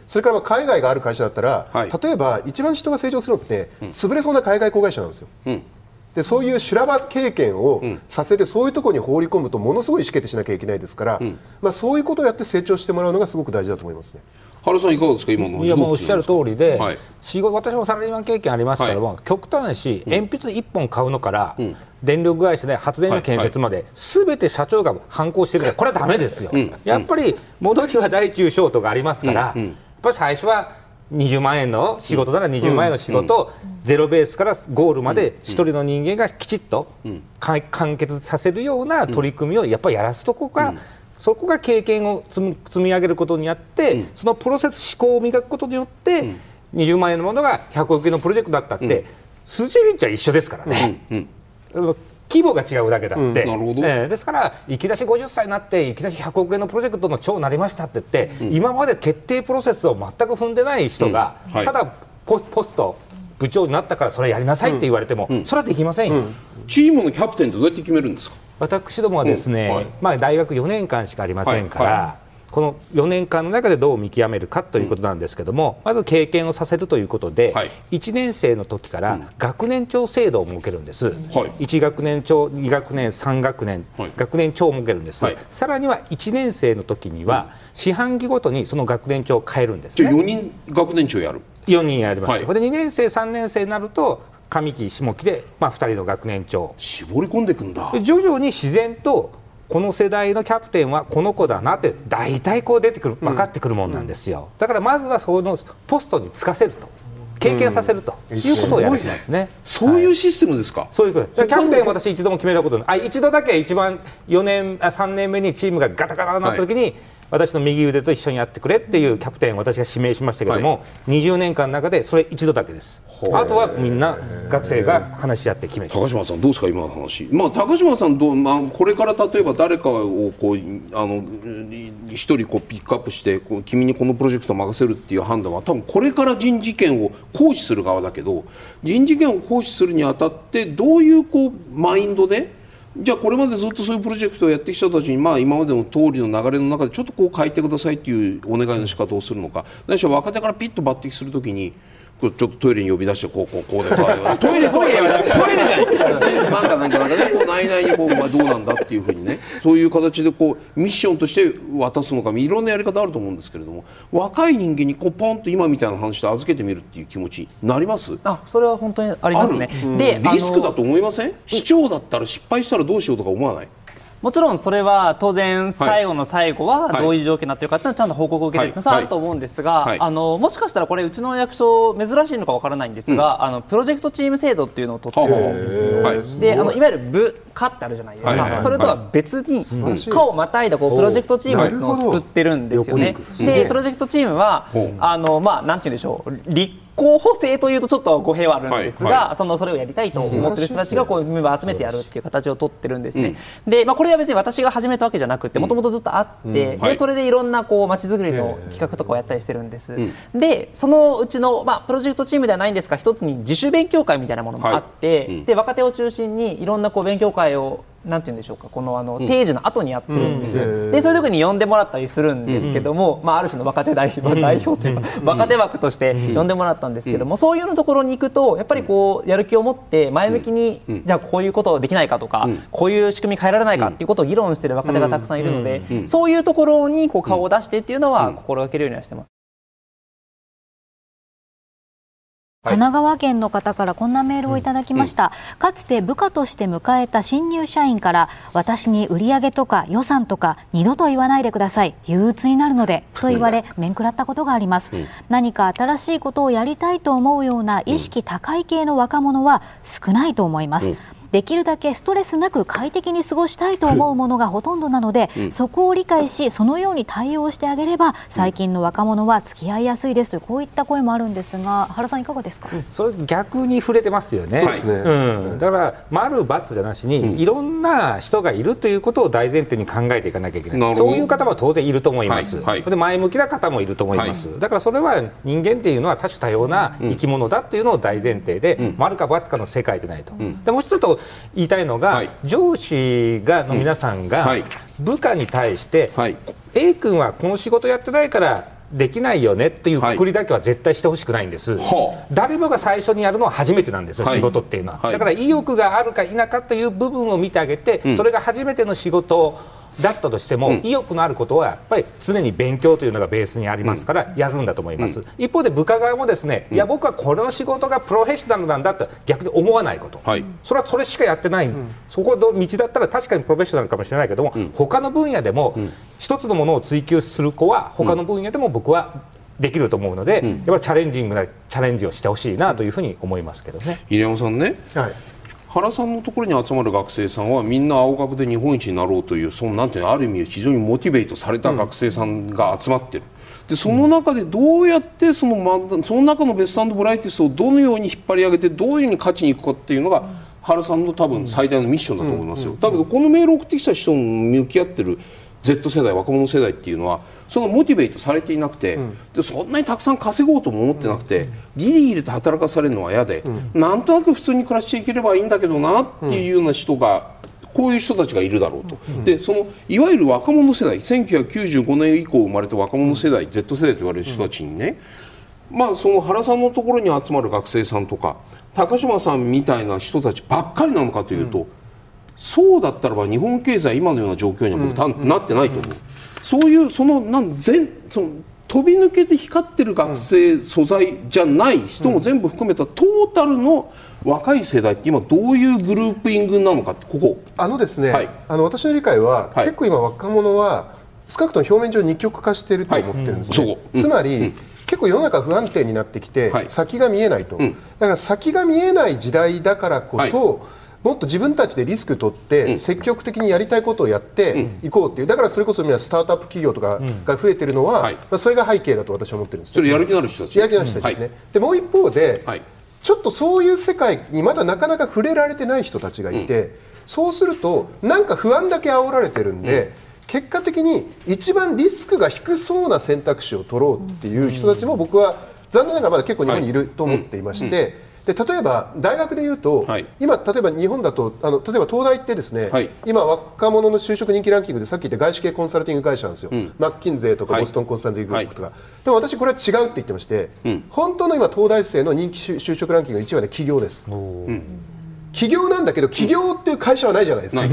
それからまあ海外がある会社だったら、はい。例えば一番人が成長するのって、潰れそうな海外子会社なんですよ。んでそういう修羅場経験をさせて、そういうところに放り込むとものすごい意思決定しなきゃいけないですから、まあ、そういうことをやって成長してもらうのがすごく大事だと思いますね。原さんいかがですか？今の話いやもうおっしゃる通りで、はい。仕事私もサラリーマン経験ありますけども、極端なし、鉛筆1本買うのから、電力会社で発電所建設まで、すべて社長が反抗してるから、これはだめですよ、やっぱり戻りは大中小とかありますから、やっぱり最初は20万円の仕事なら20万円の仕事をゼロベースからゴールまで一人の人間がきちっとか完結させるような取り組みをやっぱりやらすとこが、そこが経験を積み積み上げることによって、そのプロセス思考を磨くことによって、20万円のものが100億円のプロジェクトだったって、筋道は一緒ですからね。規模が違うだけだって、なるほど。ええですから、いきなし50歳になって、いきなし100億円のプロジェクトの長になりましたって言って、今まで決定プロセスを全く踏んでない人が、うん。はい。ただポ、ポスト、部長になったから、それやりなさいって言われても、それはできませんよ。チームのキャプテンってどうやって決めるんですか？私どもはですね、うん。はい。まあ、大学4年間しかありませんから、はい。はこの4年間の中でどう見極めるかということなんですけども、まず経験をさせるということで、はい。1年生の時から学年長制度を設けるんです、はい。1学年長、2学年、3学年、はい。学年長を設けるんです、はい。さらには1年生の時には、四半期ごとにその学年長を変えるんですじゃあね。4人学年長やる。4人やります、はい。で2年生、3年生になると、上期、下期で、まあ、2人の学年長。絞り込んでいくんだ。で徐々に自然とこの世代のキャプテンはこの子だなって大体こう出てくる分かってくるもんなんですよ、だからまずはそのポストに就かせると。経験させると。いうことをやるんですね。そういうシステムですか、そういうこと。キャプテン私一度も決めたことない。あ一度だけ一番4年あ3年目にチームがガタガタになった時に、私の右腕と一緒にやってくれっていうキャプテンを私が指名しましたけども、20年間の中でそれ一度だけです。あとはみんな学生が話し合って決めて。高島さんどうですか今の話、まあ、高島さんどう、まあ、これから例えば誰かをこうあの一人こうピックアップしてこう君にこのプロジェクトを任せるっていう判断は多分これから人事権を行使する側だけど人事権を行使するにあたってどういうこうマインドでじゃあこれまでずっとそういうプロジェクトをやってきた人たちに、まあ、今までの通りの流れの中でちょっとこう変えてくださいっていうお願いの仕方をするのか。ないしろ若手からピッと抜擢するときにちょっとトイレに呼び出してこうこうこうでこうでトイレトイレはトイレじゃない。なんかなんかなんかねこう内々にこう、まあ、どうなんだっていうふうにね。そういう形でこうミッションとして渡すのかいろんなやり方あると思うんですけれども若い人間にこうポンと今みたいな話で預けてみるっていう気持ちになります？あそれは本当にありますね。でリスクだと思いません？市長だったら失敗したらどうしようとか思わない？もちろんそれは当然最後の最後ははい。どういう条件になっているかっていうのはちゃんと報告を受けてるはいそれはあると思うんですが、はい。あのもしかしたらこれうちの役所珍しいのかわからないんですが、あのプロジェクトチーム制度っていうのを取ってるんですよ。はい。であのい。わゆる部課ってあるじゃないですか、はいはいはい。それとは別に課をまたい。だこうプロジェクトチームのを作ってるんですよね。でプロジェクトチームはあのまあなんて言うんでしょう。立候補制というとちょっと語弊はあるんですが、はいはそのそれをやりたいと思ってる人たちがこうメンバー集めてやるっていう形を取ってるんですね。で、まあこれは別に私が始めたわけじゃなくて、もともとずっとあって、はい。でそれでいろんなこう街づくりの企画とかをやったりしてるんです。で、そのうちのまあプロジェクトチームではないんですが、一つに自主勉強会みたいなものもあって、はいうん。で若手を中心にいろんなこう勉強会をなんて言うんでしょうかこのあの定時の後にやってるんですよ、うん。でそういう時に呼んでもらったりするんですけども、まあ、ある種の若手代表,、代表というか、若手枠として呼んでもらったんですけども、そういうのところに行くとやっぱりこうやる気を持って前向きに、じゃあこういうことできないかとか、こういう仕組み変えられないかっていうことを議論してる若手がたくさんいるので、そういうところにこう顔を出してっていうのは心がけるようにはしてます。神奈川県の方からこんなメールをいただきました、かつて部下として迎えた新入社員から私に売上とか予算とか二度と言わないでください。憂鬱になるのでと言われ面食らったことがあります、何か新しいことをやりたいと思うような意識高い系の若者は少ないと思います、できるだけストレスなく快適に過ごしたいと思うものがほとんどなので、そこを理解しそのように対応してあげれば最近の若者は付き合いやすいですというこういった声もあるんですが原さんいかがですか、それ逆に触れてますよね。そうですね。うん、だから丸×じゃなしに、いろんな人がいるということを大前提に考えていかなきゃいけない。そういう方も当然いると思います。はい。はい。で前向きな方もいると思います。だからそれは人間っていうのは多種多様な生き物だっていうのを大前提で、丸か×かの世界じゃないと。でもう一つと言いたいのが、はい。上司がの皆さんがはい。部下に対して、はい。A 君はこの仕事やってないからできないよねっていうくくりだけは絶対してほしくないんです、はあ。誰もが最初にやるのは初めてなんですよ、はい。仕事っていうのは、はい。だから意欲があるか否かという部分を見てあげて、それが初めての仕事だったとしても、意欲のあることはやっぱり常に勉強というのがベースにありますからやるんだと思います、一方で部下側もですね、いや僕はこの仕事がプロフェッショナルなんだって逆に思わないこと、はい。それはそれしかやってない、そこの道だったら確かにプロフェッショナルかもしれないけども、他の分野でも一つのものを追求する子は他の分野でも僕はできると思うので、やっぱりチャレンジングなチャレンジをしてほしいなというふうに思いますけどね。入山さんね。はい原さんのところに集まる学生さんはみんな青学で日本一になろうというそのなんていうのある意味非常にモチベートされた学生さんが集まってる。でその中でどうやってそのその中のベストブライティスをどのように引っ張り上げてどういうふうに勝ちにいくかっていうのが原さんの多分最大のミッションだと思いますよ。だけどこのメールを送ってきた人に向き合ってる Z 世代若者世代っていうのはそのモチベートされていなくて、でそんなにたくさん稼ごうとも思ってなくて、ギリギリと働かされるのは嫌で、なんとなく普通に暮らしていければいいんだけどなっていうような人が、こういう人たちがいるだろうと、でそのいわゆる若者世代1995年以降生まれた若者世代、Z 世代と言われる人たちにね、まあ、その原さんのところに集まる学生さんとか高島さんみたいな人たちばっかりなのかというと、そうだったらば日本経済今のような状況には僕たなってないと思う、そういうそのなん全その飛び抜けて光ってる学生素材じゃない人も全部含めたトータルの若い世代って今どういうグループイングなのかここ。あのですね、はい。あの私の理解は、はい。結構今若者は少なくとも表面上二極化していると思ってるんですね、はい。うん。つまり、結構世の中不安定になってきて、はい。先が見えないと、ん。だから先が見えない時代だからこそ、はいもっと自分たちでリスク取って、積極的にやりたいことをやっていこうっていう。だからそれこそ今スタートアップ企業とかが増えてるのは、はい。まあ、それが背景だと私は思ってるんですそれやる気のある人たち。やる気のある人たちですね、でもう一方で、はい。ちょっとそういう世界にまだなかなか触れられてない人たちがいて、そうするとなんか不安だけ煽られてるんで、結果的に一番リスクが低そうな選択肢を取ろうっていう人たちも僕は残念ながらまだ結構日本にいると思っていまして、で例えば大学でいうと、はい。今、例えば日本だとあの例えば東大ってですね、はい。今、若者の就職人気ランキングでさっき言った外資系コンサルティング会社なんですよ、マッキンゼーとかはい。ボストンコンサルティンググループとか、でも私、これは違うって言ってまして、本当の今、東大生の人気就就職ランキングの1位は、ね、企業です。企業なんだけど企業っていう会社はないじゃないですか、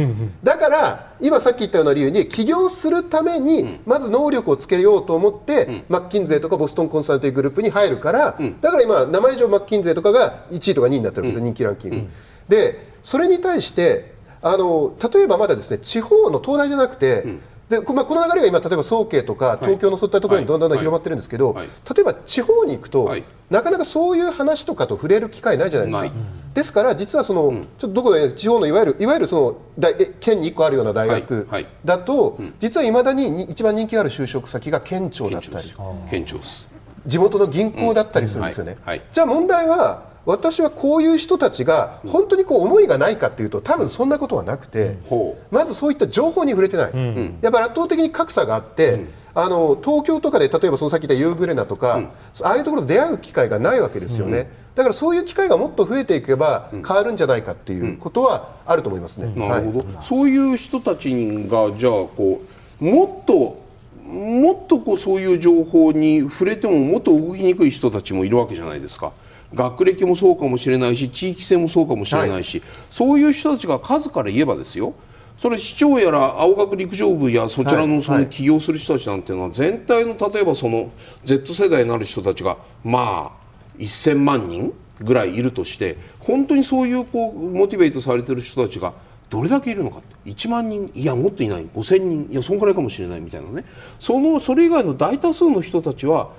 だから今さっき言ったような理由に起業するためにまず能力をつけようと思って、マッキンゼーとかボストンコンサルティンググループに入るから、だから今名前上マッキンゼーとかが1位とか2位になってるんですよ、人気ランキング、でそれに対してあの例えばまだですね地方の東大じゃなくて、でこまあ、この流れが今、例えば早慶とか東京のそういったところにどんどん広まってるんですけど、はい例えば地方に行くと、はいなかなかそういう話とかと触れる機会ないじゃないですか。ですから実はその、ちょっとどこで地方のいわゆるいわゆるその県に1個あるような大学はい。はい。だと、実はいまだにに一番人気がある就職先が県庁だったり。県庁です。地元の銀行だったりするんですよね、うん。はい。じゃあ問題は私はこういう人たちが本当にこう思いがないかっていうと多分そんなことはなくて、ほまずそういった情報に触れてない、やっぱり圧倒的に格差があって、あの東京とかで例えばそのさっき言ったユーグレナとか、ああいうところで出会う機会がないわけですよね、だからそういう機会がもっと増えていけば変わるんじゃないかっていうことはあると思いますね。なるほど、はいそういう人たちがじゃあこうもっともっとこうそういう情報に触れてももっと動きにくい人たちもいるわけじゃないですか学歴もそうかもしれないし地域性もそうかもしれないし、そういう人たちが数から言えばですよ。それ市長やら青学陸上部やそちらのそはい。の起業する人たちなんていうのは全体の例えばその Z 世代になる人たちがまあ1000万人ぐらいいるとして本当にそういうこうモチベートされてる人たちがどれだけいるのかって1万人いやもっといない5000人いやそんくらいかもしれないみたいなね。そのそれ以外の大多数の人たちは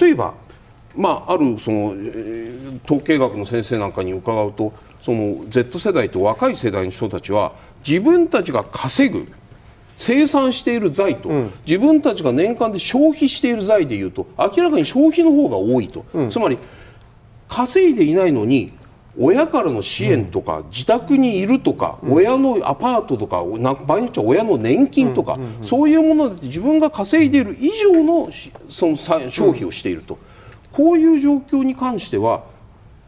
例えばまあ、あるその、えー統計学の先生なんかに伺うとその Z 世代と若い世代の人たちは自分たちが稼ぐ生産している財と、自分たちが年間で消費している財でいうと明らかに消費の方が多いと、つまり稼いでいないのに親からの支援とか、自宅にいるとか、親のアパートとかな場合によっては親の年金とか、そういうもので自分が稼いでいる以上のしそのさ消費をしていると、こういう状況に関しては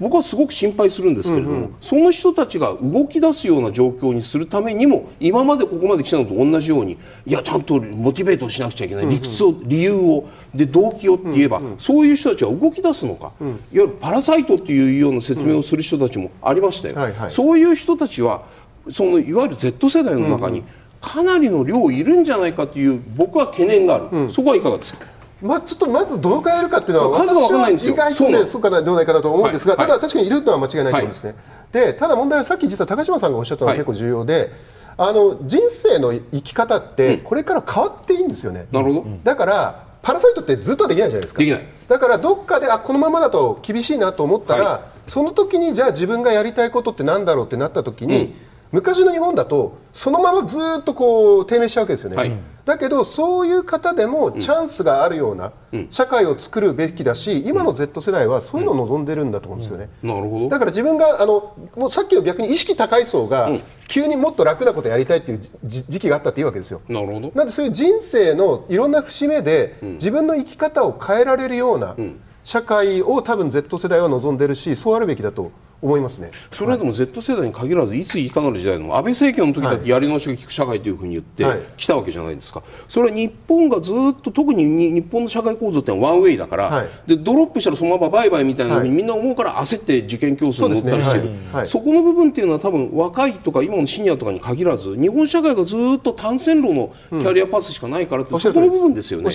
僕はすごく心配するんですけれども、その人たちが動き出すような状況にするためにも今までここまで来たのと同じようにいやちゃんとモチベートしなくちゃいけない理屈を、理由をで動機をって言えば、そういう人たちは動き出すのか、いわゆるパラサイトっていうような説明をする人たちもありましたよ、はいはい。そういう人たちはそのいわゆる Z 世代の中にかなりの量いるんじゃないかという僕は懸念がある、そこはいかがですか？まあ、ちょっとまずどのくらいいるかっていうのは数が分かんないんですよ。私は意外とねそうかなではないかなと思うんですが、はい。ただ確かにいるのは間違いないと思うんですね、でただ問題はさっき実は高島さんがおっしゃったのがはい。結構重要で、あの人生の生き方ってこれから変わっていいんですよね、なるほど、だからパラサイトってずっとはできないじゃないですか。できない。だからどっかであこのままだと厳しいなと思ったら、はその時にじゃあ自分がやりたいことってなんだろうってなった時に、昔の日本だとそのままずっとこう低迷しちゃうわけですよね、はいだけどそういう方でもチャンスがあるような社会を作るべきだし、今の Z 世代はそういうのを望んでるんだと思うんですよね。なるほど。だから自分があのもうさっきの逆に意識高い層が、急にもっと楽なことやりたいっていうじ時期があったっていいわけですよ。なるほど。なんでそういう人生のいろんな節目で、自分の生き方を変えられるような社会を多分 Z 世代は望んでるしそうあるべきだと思いますね。それはでも Z 世代に限らずいついかなる時代でも安倍政権の時だってやり直しが効く社会というふうに言ってはい。きたわけじゃないですか、それは日本がずっと特にに日本の社会構造ってのはワンウェイだから、はい。でドロップしたらそのままバイバイみたいなふうにはい。みんな思うから焦って受験競争に乗ったりしてる。そねはいはい。そこの部分っていうのは多分若いとか今のシニアとかに限らず日本社会がずっと単線路のキャリアパスしかないからって、おっしゃる通りそこの部分ですよね。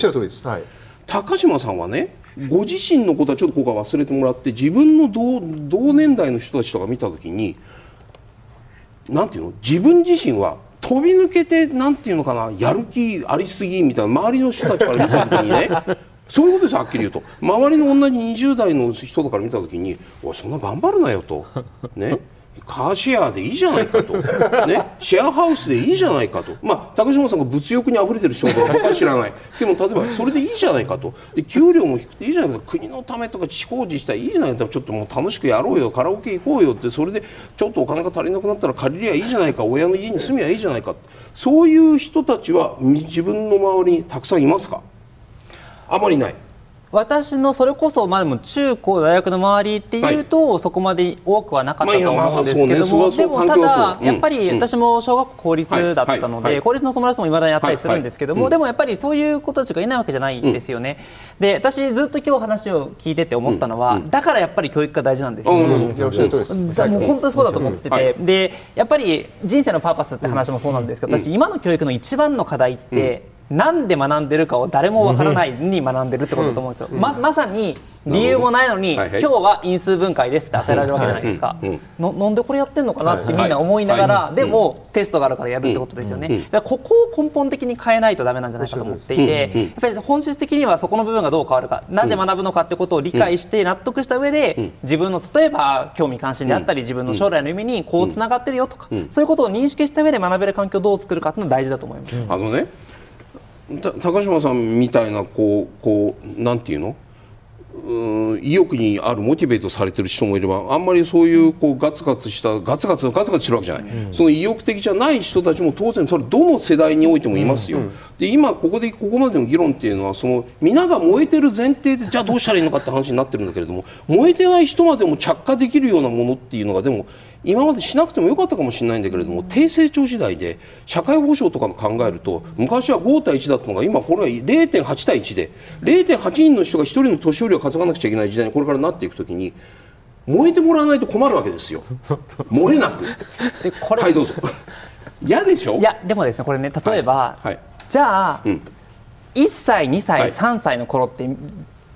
高島さんはねご自身のことはちょっとここは忘れてもらって自分の同同年代の人たちとか見た時になんていうの？自分自身は飛び抜けてなんていうのかな？やる気ありすぎみたいな周りの人たちから見た時にね。そういうことですはっきり言うと。周りの同じ20代の人とか見た時に「おいそんな頑張るなよ」と。ね。カーシェアでいいじゃないかと、ね、シェアハウスでいいじゃないかと、まあ、高島さんが物欲にあふれてる人か僕は知らない。でも例えばそれでいいじゃないかと。で給料も低くていいじゃないか国のためとか地方自治体いいじゃない。かとちょっともう楽しくやろうよ。カラオケ行こうよってそれでちょっとお金が足りなくなったら借りりゃいいじゃないか親の家に住みゃいいじゃないかそういう人たちは自分の周りにたくさんいますか？あまりない。私のそれこそ、まあ、でも中高大学の周りっていうと、そこまで多くはなかったと思うんですけども、でもただ、やっぱり私も小学校公立だったので、公立の友達ともいまだにやったりするんですけども、でもやっぱりそういう子たちがいないわけじゃないんですよね。で私ずっと今日話を聞いてて思ったのは、だからやっぱり教育が大事なんですよ、ね。もう本当にそうだと思ってて、でやっぱり人生のパーパスって話もそうなんですけど、私今の教育の一番の課題って、なんで学んでるかを誰もわからないに学んでるってことだと思うんですよ、ままさに理由もないのに、今日は因数分解ですって与えられるわけじゃないですか、のなんでこれやってんのかなってみんな思いながら、でもテストがあるからやるってことですよね、ここを根本的に変えないとダメなんじゃないかと思っていて、やっぱり本質的にはそこの部分がどう変わるかなぜ学ぶのかってことを理解して納得した上で、自分の例えば興味関心であったり自分の将来の夢にこうつながってるよとか、そういうことを認識した上で学べる環境をどう作るかっていうのが大事だと思います。あのね高島さんみたいなこうこうなんていうの？うん意欲にあるモチベートされてる人もいればあんまりそういうこうガツガツしたガツガツガツガツしてるわけじゃない、うん、その意欲的じゃない人たちも当然それどの世代においてもいますよ、うんうん、で今ここでここまでの議論っていうのはその皆が燃えてる前提でじゃあどうしたらいいのかって話になってるんだけれども燃えてない人までも着火できるようなものっていうのがでも今までしなくてもよかったかもしれないんだけれども低成長時代で社会保障とかの考えると昔は5対1だったのが今これは0.8対1で0.8人の人が1人の年寄りを担がなくちゃいけない時代にこれからなっていくときに燃えてもらわないと困るわけですよ。漏れなく。でこれはいどうぞ。嫌でしょ？いやでもですねこれね例えば、はいはい、じゃあ、うん、1歳2歳、はい、3歳の頃って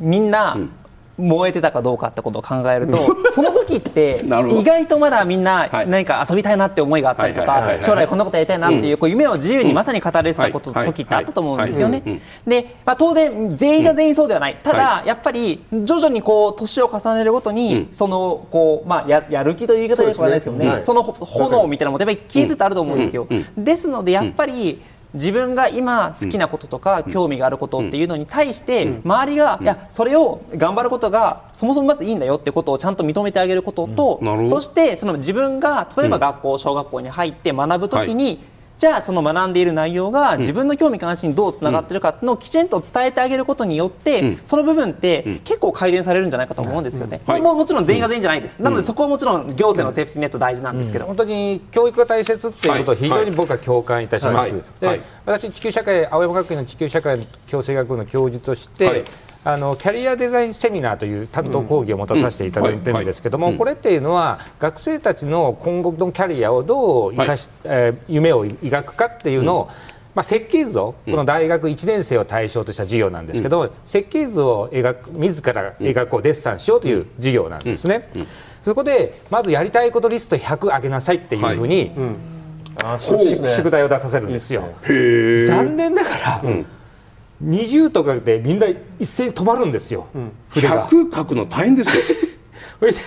みんな、うん燃えてたかどうかってことを考えるとその時って 意外とまだみんな何か遊びたいなって思いがあったりとか将来こんなことやりたいなっていうこう夢を自由にまさに語れてたこと時ってあったと思うんですよね。で、まあ、当然全員が全員そうではない。ただやっぱり徐々にこう年を重ねるごとにそのこう、まあ、ややる気という言い方ではないですけどね。その炎みたいなものやっぱり消えつつあると思うんですよ。ですのでやっぱり自分が今好きなこととか興味があることっていうのに対して周りがいやそれを頑張ることがそもそもまずいいんだよってことをちゃんと認めてあげることとそしてその自分が例えば学校小学校に入って学ぶときにじゃあその学んでいる内容が自分の興味関心にどうつながっているかっていうのをきちんと伝えてあげることによって、その部分って結構改善されるんじゃないかと思うんですよね、はい、ももちろん全員が全員じゃないです、なのでそこはもちろん行政のセーフティーネット大事なんですけど、本当に教育が大切っていうことを非常に僕は共感いたします、で私地球社会青山学院の地球社会共生学部の教授として、あのキャリアデザインセミナーという担当講義を持たさせていただいてるんですけども、これっていうのは学生たちの今後のキャリアをどう生かし、はい、えー、夢を描くかっていうのを、まあ、設計図をこの大学1年生を対象とした授業なんですけど、設計図を描く自ら描こうデッサンしようという授業なんですね。そこでまずやりたいことリスト100上げなさいっていうふうに、はい、宿題を出させるんですよ。残念ながら、うん20とかでみんな一斉に止まるんですよ、うん、筆が。100書くの大変ですよ。それで、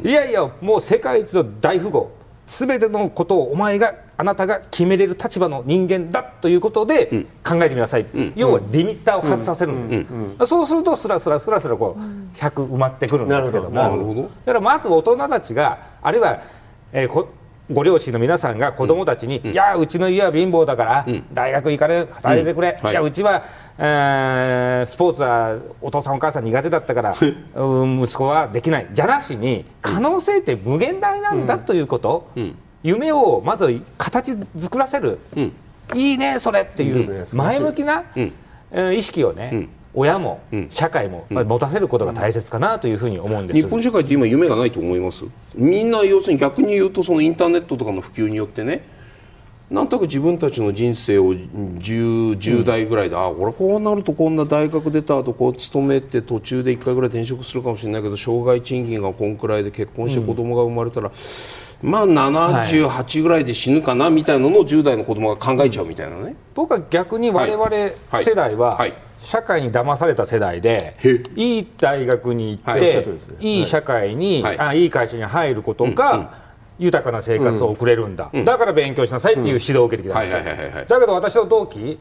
うん、いやいやもう世界一の大富豪すべてのことをお前があなたが決めれる立場の人間だということで考えてみなさい、うん、要はリミッターを外させるんです、うん、そうするとすらすらすらすらこう100埋まってくるんですけども。だからまず大人たちがあるいは、えー、こご両親の皆さんが子供たちに、いやうちの家は貧乏だから、大学行かれ働いてくれ、い。やうちはえー、スポーツはお父さんお母さん苦手だったから息子はできない。じゃなしに可能性って無限大なんだということ、うん、夢をまず形作らせる、うん、いいねそれっていう前向きな、うん、意識をね、親も社会も持たせることが大切かなというふうに思うんです、日本社会って今夢がないと思います？みんな要するに逆に言うとそのインターネットとかの普及によってね。なんとなく自分たちの人生を 10, 10代ぐらいで、うん、あ俺こうなるとこんな大学出た後こう勤めて途中で1回ぐらい転職するかもしれないけど障害賃金がこんくらいで結婚して子供が生まれたら、うん、まあ78ぐらいで死ぬかなみたいなのを10代の子供が考えちゃうみたいなね。僕は逆に我々世代は、社会に騙された世代でいい大学に行って、はい、いい社会に、はい、あいい会社に入ることが、うんうん。豊かな生活を送れるんだ、うん、だから勉強しなさいっていう指導を受けてきたんですよ。だけど私の同期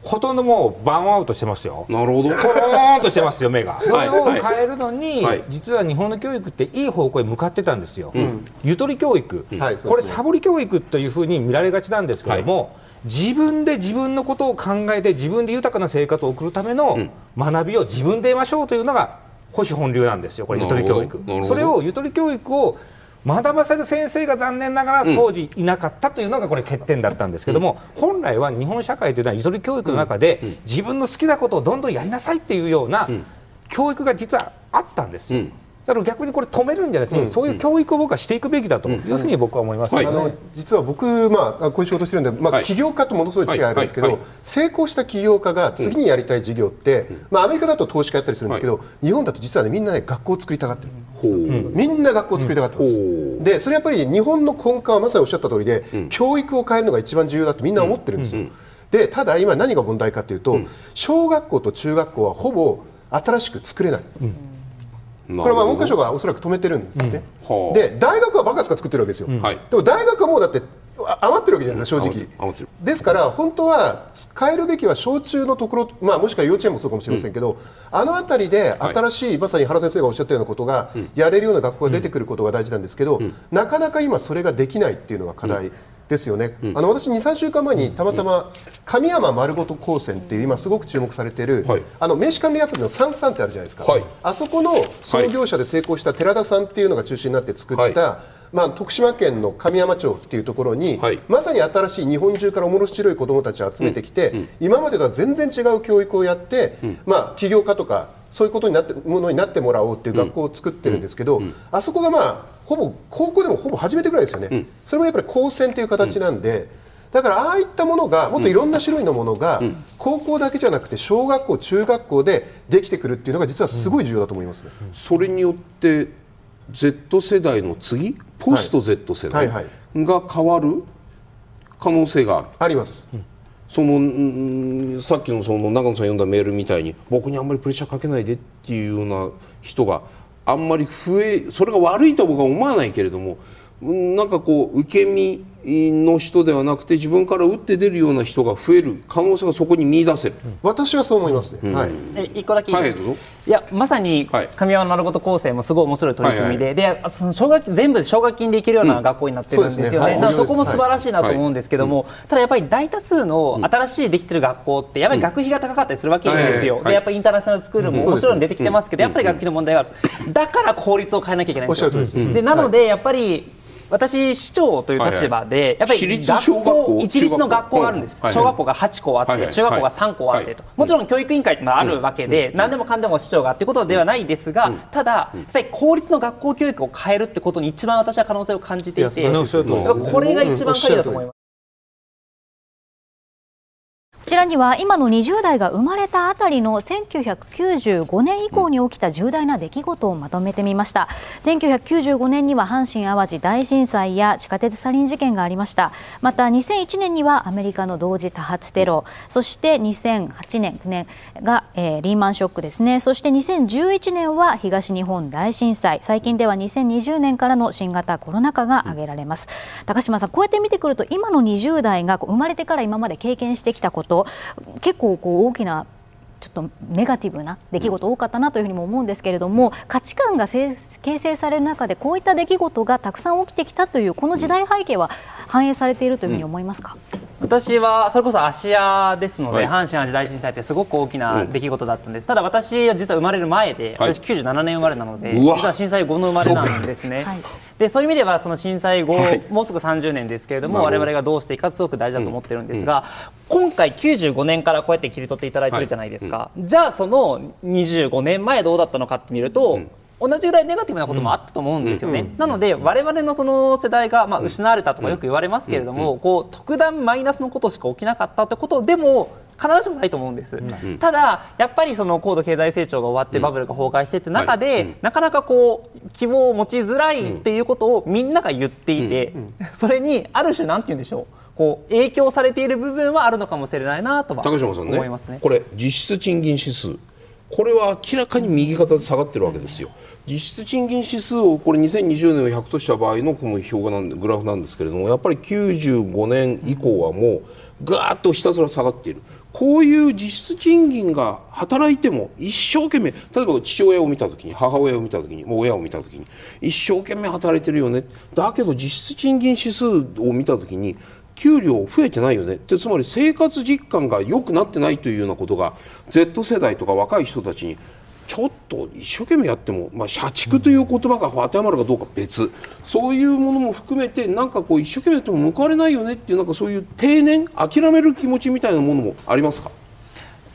ほとんどもうバンアウトしてますよ。なるほど。コローンとしてますよ目が。それを変えるのに、はい、実は日本の教育っていい方向へ向かってたんですよ、うん、ゆとり教育、うん、これサボり教育というふうに見られがちなんですけども、はい自分で自分のことを考えて自分で豊かな生活を送るための学びを自分で得ましょうというのが保守本流なんですよこれゆとり教育。それをゆとり教育を学ばせる先生が残念ながら当時いなかったというのがこれ欠点だったんですけども、本来は日本社会というのはゆとり教育の中で自分の好きなことをどんどんやりなさいっていうような教育が実はあったんですよ。だから逆にこれ止めるんじゃなくて、そういう教育を僕はしていくべきだというふうに僕は思います、ねはい。あの実は僕、まあ、こういう仕事してるんで、まあ、はい。起業家とものすごい付き合いあるんですけど、はい。はい。はい成功した起業家が次にやりたい事業って、まあ、アメリカだと投資家やったりするんですけど、日本だと実はねみんなね学校を作りたがってる。ほう。みんな学校を作りたがってます、うん。でそれやっぱり日本の根幹はまさにおっしゃった通りで、教育を変えるのが一番重要だとみんな思ってるんですよ、でただ今何が問題かというと、小学校と中学校はほぼ新しく作れない、これはまあ文科省がおそらく止めてるんですね、はあで大学はバカスカ作ってるわけですよ、はい。でも大学はもうだってあ余ってるわけじゃないですか正直。ですから本当は変えるべきは小中のところ、まあ、もしくは幼稚園もそうかもしれませんけど、あの辺りで新しい、まさに原先生がおっしゃったようなことがやれるような学校が出てくることが大事なんですけど、なかなか今それができないっていうのが課題ですよね、あの私23週間前にたまたま神山丸ごと高専っていう今すごく注目されている、はい。あの名刺管理アプリのサンサンってあるじゃないですか、はい。あそこの創業者で成功した寺田さんっていうのが中心になって作った、はい。まあ、徳島県の神山町っていうところに、はい。まさに新しい日本中からおもろしろい子どもたちを集めてきて、今までとは全然違う教育をやって、まあ、起業家とかそういうことになってものになってもらおうっていう学校を作ってるんですけど、あそこがまあほぼ高校でもほぼ初めてぐらいですよね、それもやっぱり高専という形なんで。だからああいったものがもっといろんな種類のものが高校だけじゃなくて小学校中学校でできてくるっていうのが実はすごい重要だと思いますね。それによって Z 世代の次ポスト Z 世代はい。が変わる可能性がある。あります。そのうんさっきのその長野さん読んだメールみたいに僕にあんまりプレッシャーかけないでっていうような人があんまり増えそれが悪いと僕は思わないけれどもうんなんかこう受け身の人ではなくて自分から打って出るような人が増える。可能性がそこに見出せる。私はそう思いますね。はい。え一個だけいいですいやまさにはい。神山丸ごと高専もすごい面白い取り組みで、はいでその奨学全部奨学金で行けるような学校になってるんですよね。そうですね。はいだからそこも素晴らしいなと思うんですけども、ただやっぱり大多数の新しいできてる学校ってやっぱり学費が高かったりするわけですよ。はい。でやっぱりインターナショナルスクールもうん。もちろん出てきてますけど、やっぱり学費の問題がある。だから効率を変えなきゃいけないんですよ。おっしゃる通りです。でなのでやっぱり私市長という立場で、やっぱ私り学校？一律の学校があるんです、中学校小学校が8校あって、はいはい。中学校が3校あってと、もちろん教育委員会っていうのはあるわけで、何でもかんでも市長がっていうことではないですが、ただ、やっぱり公立の学校教育を変えるってことに一番私は可能性を感じていて、いこれが一番鍵だと思います。こちらには今の20代が生まれたあたりの1995年以降に起きた重大な出来事をまとめてみました。1995年には阪神・淡路大震災や地下鉄サリン事件がありました。また2001年にはアメリカの同時多発テロ。そして2008年9年が、えーリーマンショックですね。そして2011年は東日本大震災。最近では2020年からの新型コロナ禍が挙げられます。高島さんこうやって見てくると今の20代が生まれてから今まで経験してきたこと結構こう大きなちょっとネガティブな出来事多かったなというふうにも思うんですけれども価値観が形成される中でこういった出来事がたくさん起きてきたというこの時代背景は反映されているというふうに思いますか、私はそれこそ芦屋ですので、はい。阪神・淡路大震災ってすごく大きな出来事だったんです、ただ私は実は生まれる前で、はい。私97年生まれなので実は震災後の生まれなんですね。はい。でそういう意味ではその震災後、はい。もうすぐ30年ですけれども我々がどうしていくかすごく大事だと思ってるんですが、今回95年からこうやって切り取っていただいてるじゃないですか、じゃあその25年前どうだったのかって見ると、同じぐらいネガティブなこともあったと思うんですよね。なので我々のその世代がまあ失われたとかよく言われますけれども、こう特段マイナスのことしか起きなかったってことでも必ずしもないと思うんです、ただやっぱりその高度経済成長が終わってバブルが崩壊してって中で、なかなかこう希望を持ちづらいっていうことをみんなが言っていて、それにある種なんて言うんでしょう？こう影響されている部分はあるのかもしれないなとは思いますね。これ実質賃金指数これは明らかに右肩で下がってるわけですよ。実質賃金指数をこれ2020年を100とした場合のこの表がなんグラフなんですけれどもやっぱり95年以降はもうガーッとひたすら下がっている。こういう実質賃金が働いても一生懸命例えば父親を見た時に母親を見た時にもう親を見た時に一生懸命働いてるよね。だけど実質賃金指数を見た時に給料増えてないよね。でつまり生活実感が良くなってないというようなことが Z 世代とか若い人たちにちょっと一生懸命やっても、まあ、社畜という言葉が当てはまるかどうか別。そういうものも含めてなんかこう一生懸命やっても報われないよねっていうなんかそういう定年諦める気持ちみたいなものもありますか？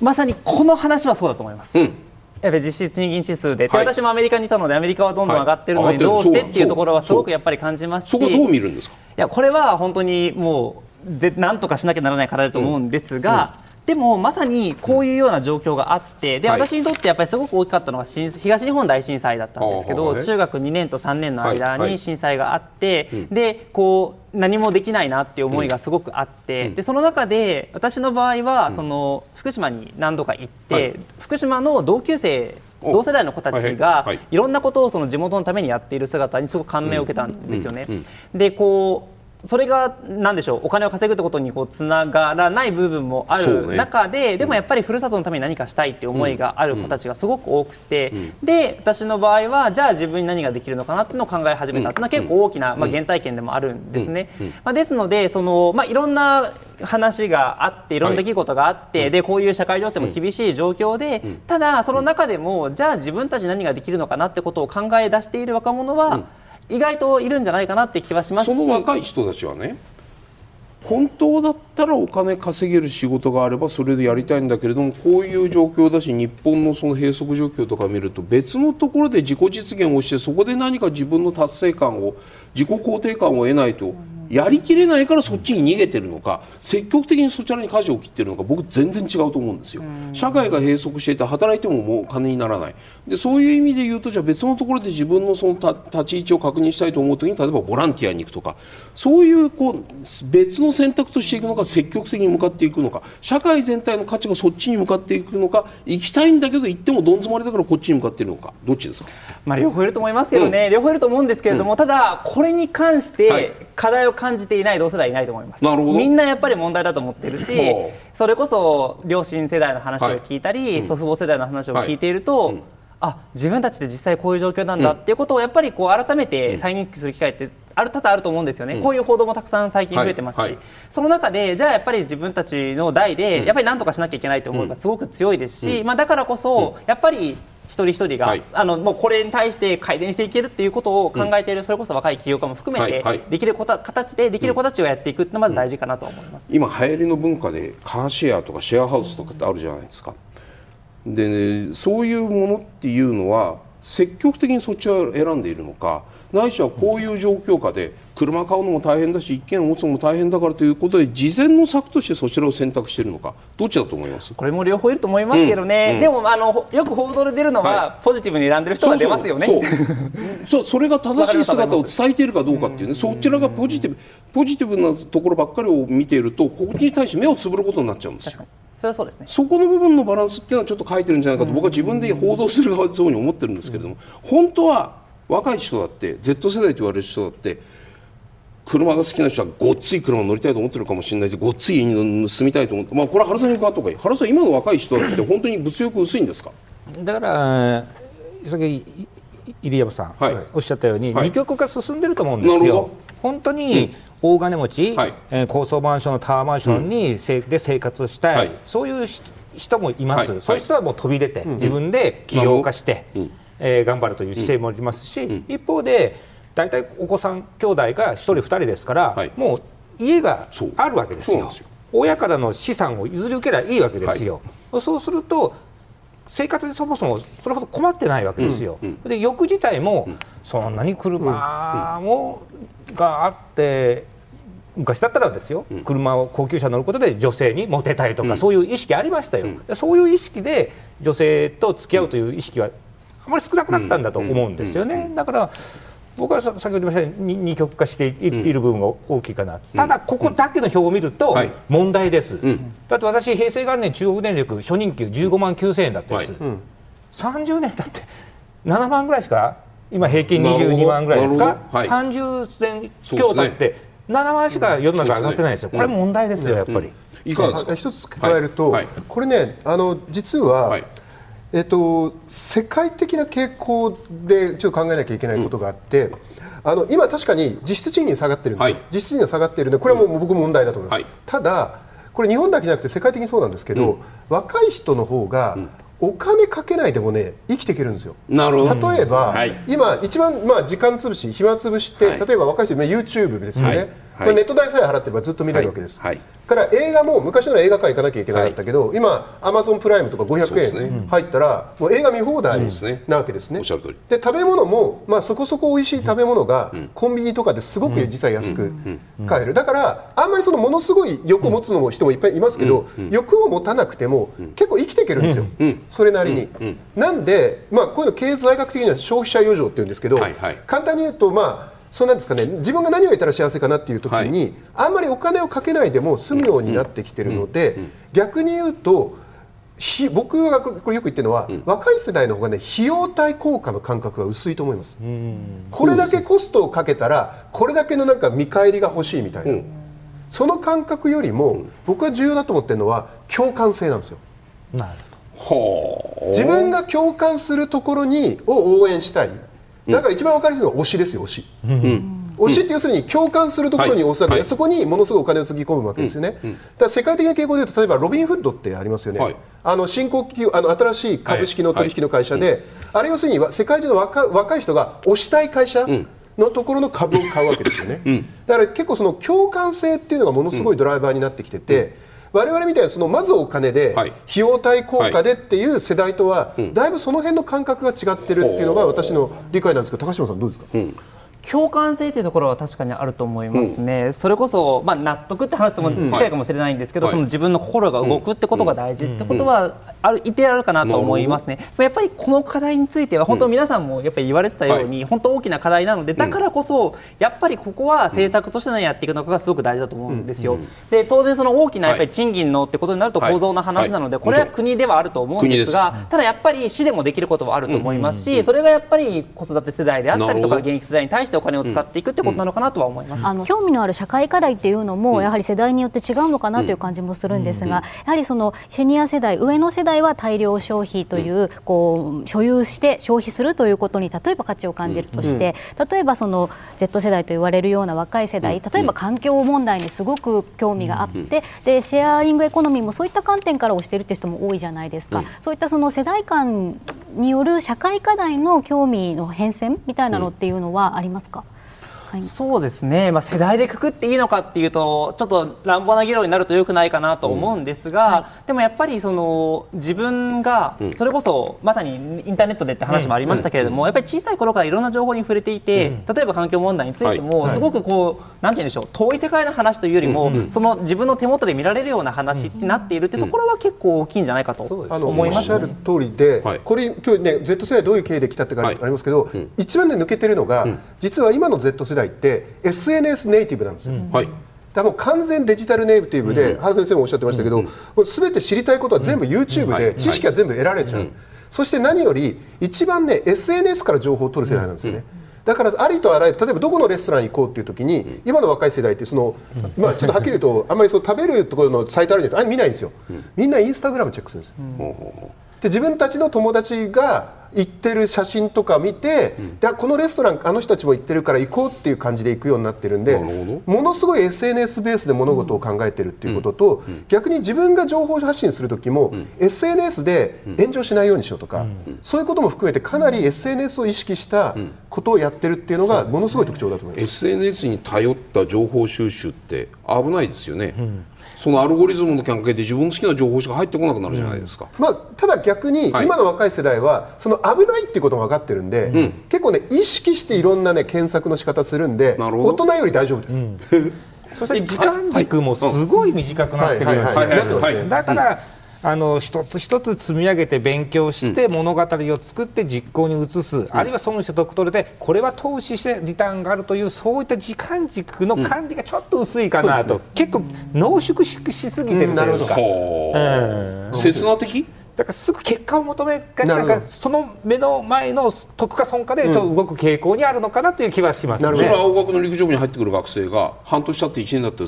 まさにこの話はそうだと思います。うんやっぱり実質賃金指数で、ではい。私もアメリカにいたのでアメリカはどんどん上がってるのはい。にどうしてっていうところはすごくやっぱり感じますし。そこどう見るんですか？いやこれは本当にもうぜなんとかしなきゃならない課題だと思うんですが、でもまさにこういうような状況があってで、はい。私にとってやっぱりすごく大きかったのは新東日本大震災だったんですけど、中学2年と3年の間に震災があって、でこう何もできないなっていう思いがすごくあって、でその中で私の場合は、その福島に何度か行って、はい。福島の同級生お。同世代の子たちはい。がはい。ろんなことをその地元のためにやっている姿にすごく感銘を受けたんですよね。でこうそれが何でしょうお金を稼ぐってことにこうつながらない部分もあるそうね。中で、でもやっぱりふるさとのために何かしたいっていう思いがある子たちがすごく多くて、で私の場合はじゃあ自分に何ができるのかなっていうのを考え始めたっていうのは結構大きな、まあ、原体験でもあるんですね。まあ、ですのでその、まあ、いろんな話があってい。ろんな出来事があって、でこういう社会情勢も厳しい状況で、ただその中でもじゃあ自分たちに何ができるのかなってことを考え出している若者は、意外といるんじゃないかなって気はしますその若い人たちはね本当だったらお金稼げる仕事があればそれでやりたいんだけれどもこういう状況だし日本のその閉塞状況とか見ると別のところで自己実現をしてそこで何か自分の達成感を自己肯定感を得ないとやりきれないからそっちに逃げてるのか積極的にそちらに舵を切ってるのか僕全然違うと思うんですよ。社会が閉塞していて働いてももう金にならない。でそういう意味で言うとじゃあ別のところで自分のそのた立ち位置を確認したいと思う時に例えばボランティアに行くとかそういうこう別の選択としていくのか積極的に向かっていくのか社会全体の価値がそっちに向かっていくのか行きたいんだけど行ってもどん詰まりだからこっちに向かっているのかどっちですか？まあ、両方いると思いますけどね、両方いると思うんですけれども、ただ、これに関しはい。て課題を感じていない同世代いないと思います。なるほど。みんなやっぱり問題だと思ってるしそれこそ両親世代の話を聞いたり、祖父母世代の話を聞いていると、あ自分たちで実際こういう状況なんだっていうことをやっぱりこう改めて再認識する機会ってある多々あると思うんですよね、こういう報道もたくさん最近増えてますし、はい。はい。その中でじゃあやっぱり自分たちの代でやっぱり何とかしなきゃいけないという思いがすごく強いですし、まあ、だからこそやっぱり一人一人が、はい。あのもうこれに対して改善していけるっていうことを考えている、それこそ若い起業家も含めて、はい。はい。できること形でできる子たちをやっていくってのはまず大事かなと思います。今流行りの文化でカーシェアとかシェアハウスとかってあるじゃないですか。で、ね、そういうものっていうのは積極的にそっちを選んでいるのかないしはこういう状況下で車買うのも大変だし一軒持つのも大変だからということで事前の策としてそちらを選択しているのかどっちだと思います？これも両方いると思いますけどね、うん。でもあのほよく報道で出るのは、はポジティブに選んでる人が出ますよね。そうそう。そうそれが正しい姿を伝えているかどうかっていうねそちらがポジティブポジティブなところばっかりを見ているとここに対して目をつぶることになっちゃうんですよ。それはそうですね。そこの部分のバランスっていうのはちょっと書いてるんじゃないかと僕は自分で報道する側でそういうふうに思ってるんですけれども本当は若い人だって Z 世代と言われる人だって車が好きな人はごっつい車に乗りたいと思ってるかもしれないしごっつい家に住みたいと思ってまあこれは原さんに伺った方がいい。原さん今の若い人たちって本当に物欲薄いんですか？だから先ほどい入山さん、はい。おっしゃったように、はい。二極化進んでると思うんですよ。なるほど。本当に大金持ち、はい。えー高層マンションのタワーマンションに、せで生活したい、はい。そういうし人もいます、はい。そういう人はもう飛び出て、自分で起業家して、うん。えー頑張るという姿勢もありますし、一方で大体お子さん兄弟が1人2人ですから、はい。もう家があるわけですよ。親からの資産を譲り受ければいいわけですよ、そうすると生活でそもそもそれほど困ってないわけですよ、で欲自体もそんなに車も、があって昔だったらですよ、車を高級車乗ることで女性にモテたいとか、そういう意識ありましたよ、でそういう意識で女性と付き合うという意識はあまり少なくなったんだと思うんですよね、だから僕はさ先ほど言いましたように二極化してい,、いる部分が大きいかな、ただここだけの表を見るとはい。問題です、ん。だって私平成元年中国電力初任給15万9000円だったんです、はい。30年だって7万ぐらいしか今平均なるほど22万ぐらいですか、はい。30年強経って7万しか世の中上がってないですよ、これ問題ですよやっぱり。いかがですか？あ一つ加えると、はい。はい。これねあの実は、はい。えっと、世界的な傾向でちょっと考えなきゃいけないことがあって、あの今確かに実質賃金下がってるんですよ、はい。実質賃金が下がってるんでこれはもう僕も問題だと思います、はい。ただこれ日本だけじゃなくて世界的にそうなんですけど、若い人の方がお金かけないでもね生きていけるんですよ。なるほど。例えば、はい。今一番まあ時間潰し暇潰しって、はい。例えば若い人まあ YouTube ですよね、はいこれネット代さえ払ってればずっと見れるわけです、はい。はい。から映画も昔なら映画館行かなきゃいけなかったけど、今アマゾンプライムとかそうです500ね。円入ったら、もう映画見放題。なわけですね。で食べ物も、まあ、そこそこ美味しい食べ物が、コンビニとかですごく実は安く買える。だからあんまりそのものすごい欲を持つのも人もいっぱいいますけど、欲を持たなくても、結構生きていけるんですよ、それなりに、なんで、まあ、こういうの経済学的には消費者余剰っていうんですけど、はいはい。簡単に言うとまあそうなんですかね。自分が何を得たら幸せかなっていう時に、あんまりお金をかけないでも済むようになってきてるので、逆に言うとひ僕がこれよく言ってるのは、若い世代の方がね費用対効果の感覚が薄いと思います、これだけコストをかけたらこれだけのなんか見返りが欲しいみたいな、うん。その感覚よりも僕は重要だと思ってるのは共感性なんですよ。なるは自分が共感するところにを応援したいだから一番分かりやすいのは推しですよ推し、推しって要するに共感するところに押すわけで、はい。そこにものすごいお金をつぎ込むわけですよね、だから世界的な傾向でいうと例えばロビンフッドってありますよね、はい。あの新興企業あの新しい株式の取引の会社で、あれ要するにわ世界中の若若い人が推したい会社のところの株を買うわけですよね、だから結構その共感性っていうのがものすごいドライバーになってきてて、我々みたいなそのまずお金ではい。費用対効果でっていう世代とはだいぶその辺の感覚が違ってるっていうのが私の理解なんですけど高島さんどうですか、共感性というところは確かにあると思いますね、それこそ、まあ、納得って話とも近いかもしれないんですけど、はい。その自分の心が動くってことが大事ってことはある一定あるかなと思いますね、やっぱりこの課題については本当皆さんもやっぱり言われてたように、本当大きな課題なのでだからこそやっぱりここは政策として何やっていくのかがすごく大事だと思うんですよ、で当然その大きなやっぱり賃金のってことになるとはい。構造の話なので、はい。これは国ではあると思うんですが、ただやっぱり市でもできることはあると思いますし、それがやっぱり子育て世代であったりとか現役世代に対してお金を使っていくってことなのかなとは思います。あの興味のある社会課題っていうのもやはり世代によって違うのかなという感じもするんですが、やはりそのシニア世代上の世代は大量消費という,、こう所有して消費するということに例えば価値を感じるとして、例えばその Z 世代と言われるような若い世代例えば環境問題にすごく興味があって、でシェアリングエコノミーもそういった観点から推しているっていう人も多いじゃないですか、そういったその世代間による社会課題の興味の変遷みたいなのっていうのはありますますか？はい。そうですね、まあ、世代でくくっていいのかっていうとちょっと乱暴な議論になるとよくないかなと思うんですが、でもやっぱりその自分がそれこそまさにインターネットでって話もありましたけれども、やっぱり小さい頃からいろんな情報に触れていて、例えば環境問題についてもすごくこう、なんて言うんでしょう遠い世界の話というよりも、その自分の手元で見られるような話になっているってところは結構大きいんじゃないかとあの思いますおっしゃる通りで、はい。これ今日ね Z 世代どういう経緯で来たってかあはいりますけど、一番ね抜けてるのが、実は今の Z 世代って SNS ネイティブなんですよ。はい。だからもう完全デジタルネイティブで、原先生もおっしゃってましたけど、すべて知りたいことは全部 YouTube はい。で知識は全部得られちゃう、そして何より一番ね SNS から情報を取る世代なんですよね。だからありとあらゆる例えばどこのレストラン行こうっていう時に、今の若い世代ってその、まあちょっとはっきり言うとあんまりその食べるところのサイトあるじゃないですか。あれ見ないんですよ、みんなインスタグラムチェックするんですよ、で自分たちの友達が行ってる写真とか見て、でこのレストランあの人たちも行ってるから行こうっていう感じで行くようになってるんでものすごい SNS ベースで物事を考えてるっていうことと、逆に自分が情報発信する時も、SNS で炎上しないようにしようとか、そういうことも含めてかなり SNS を意識したことをやってるっていうのがものすごい特徴だと思います。SNS に頼った情報収集って危ないですよね、そのアルゴリズムの関係で自分の好きな情報しか入ってこなくなるじゃないですか、まあ、ただ逆にはい。今の若い世代はその危ないっていうことが分かってるんで、結構ね意識していろんなね検索の仕方するんで大人より大丈夫です、そして時間軸もすごい短くなってるよ。はいはいはいなってますねだから、あの一つ一つ積み上げて勉強して物語を作って実行に移す、あるいは損して得取れてこれは投資してリターンがあるというそういった時間軸の管理がちょっと薄いかなと、結構濃縮ししすぎてるというか、はあ刹那的？だからすぐ結果を求めがちなんかその目の前の得か損かでちょっと動く傾向にあるのかなという気はしますなるほど。それはね。青学の陸上部に入ってくる学生が半年経って1年だって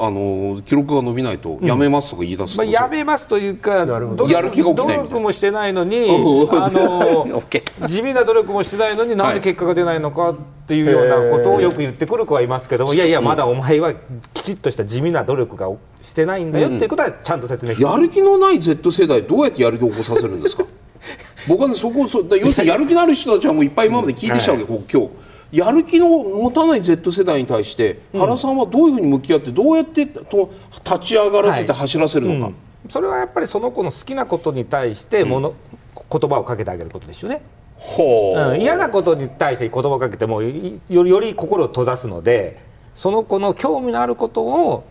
あの記録が伸びないとやめますとか言い出すまあ、とやめますというかなるほど。努力やる気が起きないみたいな。努力もしてないのにあの 地味な努力もしてないのになんで結果が出ないのかっっていうようなことをよく言ってくる子はいますけども、いやいやまだお前はきちっとした地味な努力がしてないんだよっていうことはちゃんと説明して、やる気のない Z 世代どうやってやる気を起こさせるんですか？僕はねそこそだ要するにやる気のある人たちはもういっぱい今まで聞いてきたわけ、今日やる気の持たない Z 世代に対して、原さんはどういうふうに向き合ってどうやってと立ち上がらせて走らせるのか、それはやっぱりその子の好きなことに対してもの、言葉をかけてあげることですよね。ほう、うん、嫌なことに対して言葉をかけてもいよりより心を閉ざすのでその子の興味のあることを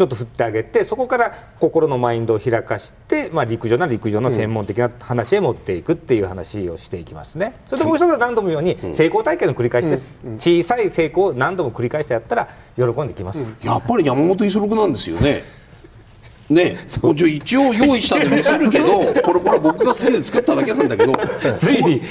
ちょっと振ってあげてそこから心のマインドを開かして、まあ、陸上なら陸上の専門的な話へ持っていくっていう話をしていきますね。それともう一つは何度も言うように成功体験の繰り返しです、小さい成功を何度も繰り返してやったら喜んできます、やっぱり山本五十六なんですよね。ね、一応用意したんで見せるけど、これこれ僕が好きで作っただけなんだけど。ついに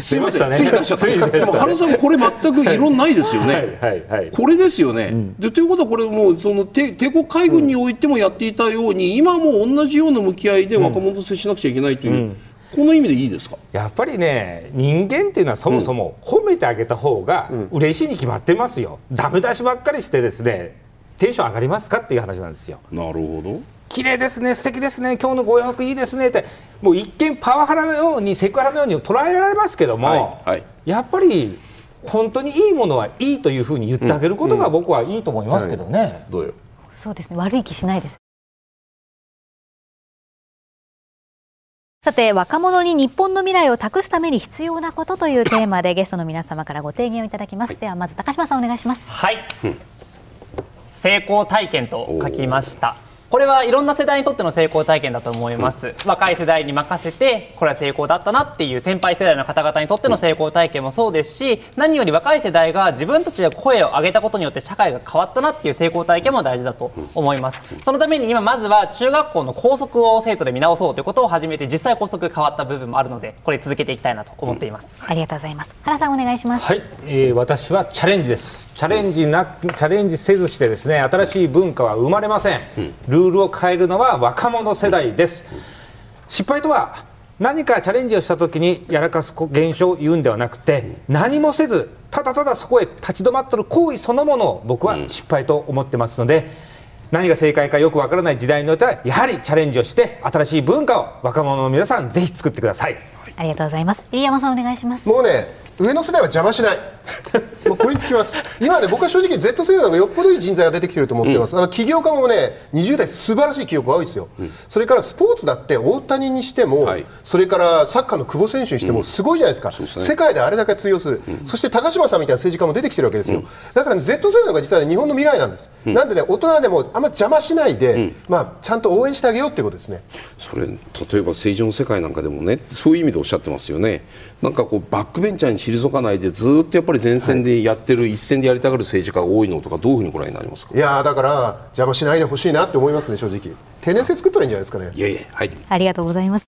すいません、つい出しちゃった。でも原さんこれ全く色ないですよね。はいはいはいこれですよね。でということはこれもうその帝帝国海軍においてもやっていたように、今も同じような向き合いで若者と接しなくちゃいけないという、この意味でいいですか？やっぱりね人間っていうのはそもそも褒めてあげた方が嬉しいに決まってますよ、ダメ出しばっかりしてですねテンション上がりますかっていう話なんですよなるほど。綺麗ですね素敵ですね今日のご洋服いいですねってもう一見パワハラのようにセクハラのように捉えられますけども、はいはい。やっぱり本当にいいものはいいというふうに言ってあげることが僕はいいと思いますけどね、どうよ。そうですね悪い気しないです。さて若者に日本の未来を託すために必要なことというテーマで ゲストの皆様からご提言をいただきます、ではまず高島さんお願いします。はい、成功体験と書きましたこれはいろんな世代にとっての成功体験だと思います、若い世代に任せてこれは成功だったなっていう先輩世代の方々にとっての成功体験もそうですし何より若い世代が自分たちで声を上げたことによって社会が変わったなっていう成功体験も大事だと思います。そのために今まずは中学校の校則を生徒で見直そうということを始めて実際校則変わった部分もあるのでこれ続けていきたいなと思っています、ありがとうございます。原さんお願いします。はい、えー私はチャレンジです。チャレンジなチャレンジせずしてですね、新しい文化は生まれません。ルールを変えるのは若者世代です。失敗とは何かチャレンジをした時にやらかす現象を言うんではなくて、何もせずただただそこへ立ち止まっている行為そのものを僕は失敗と思ってますので。何が正解かよくわからない時代においてはやはりチャレンジをして新しい文化を若者の皆さんぜひ作ってください。ありがとうございます入山さんお願いしますもうね上の世代は邪魔しないもうこれにつきます。今ね僕は正直 Z 世代の方がよっぽどいい人材が出てきてると思ってます、あの起業家もね20代素晴らしい起業家が多いですよ、それからスポーツだって大谷にしても、はい。それからサッカーの久保選手にしてもすごいじゃないですか、ですね。世界であれだけ通用する、そして高島さんみたいな政治家も出てきてるわけですよ、だから、ね、Z 世代の方が実は、ね、日本の未来なんです、なんでね大人でもあんま邪魔しないで、まあ、ちゃんと応援してあげようっていうことですね。それ例えば政治の世界なんかでもねそういう意味でおっしゃってますよねなんかこうバックベンチャーに退かないでずーっとやっぱり前線でやってる、一線でやりたがる政治家が多いのとかどういうふうにご覧になりますか？いやーだから邪魔しないでほしいなって思いますね正直。定年制作ったらいいんじゃないですかね。いやいやはい。ありがとうございます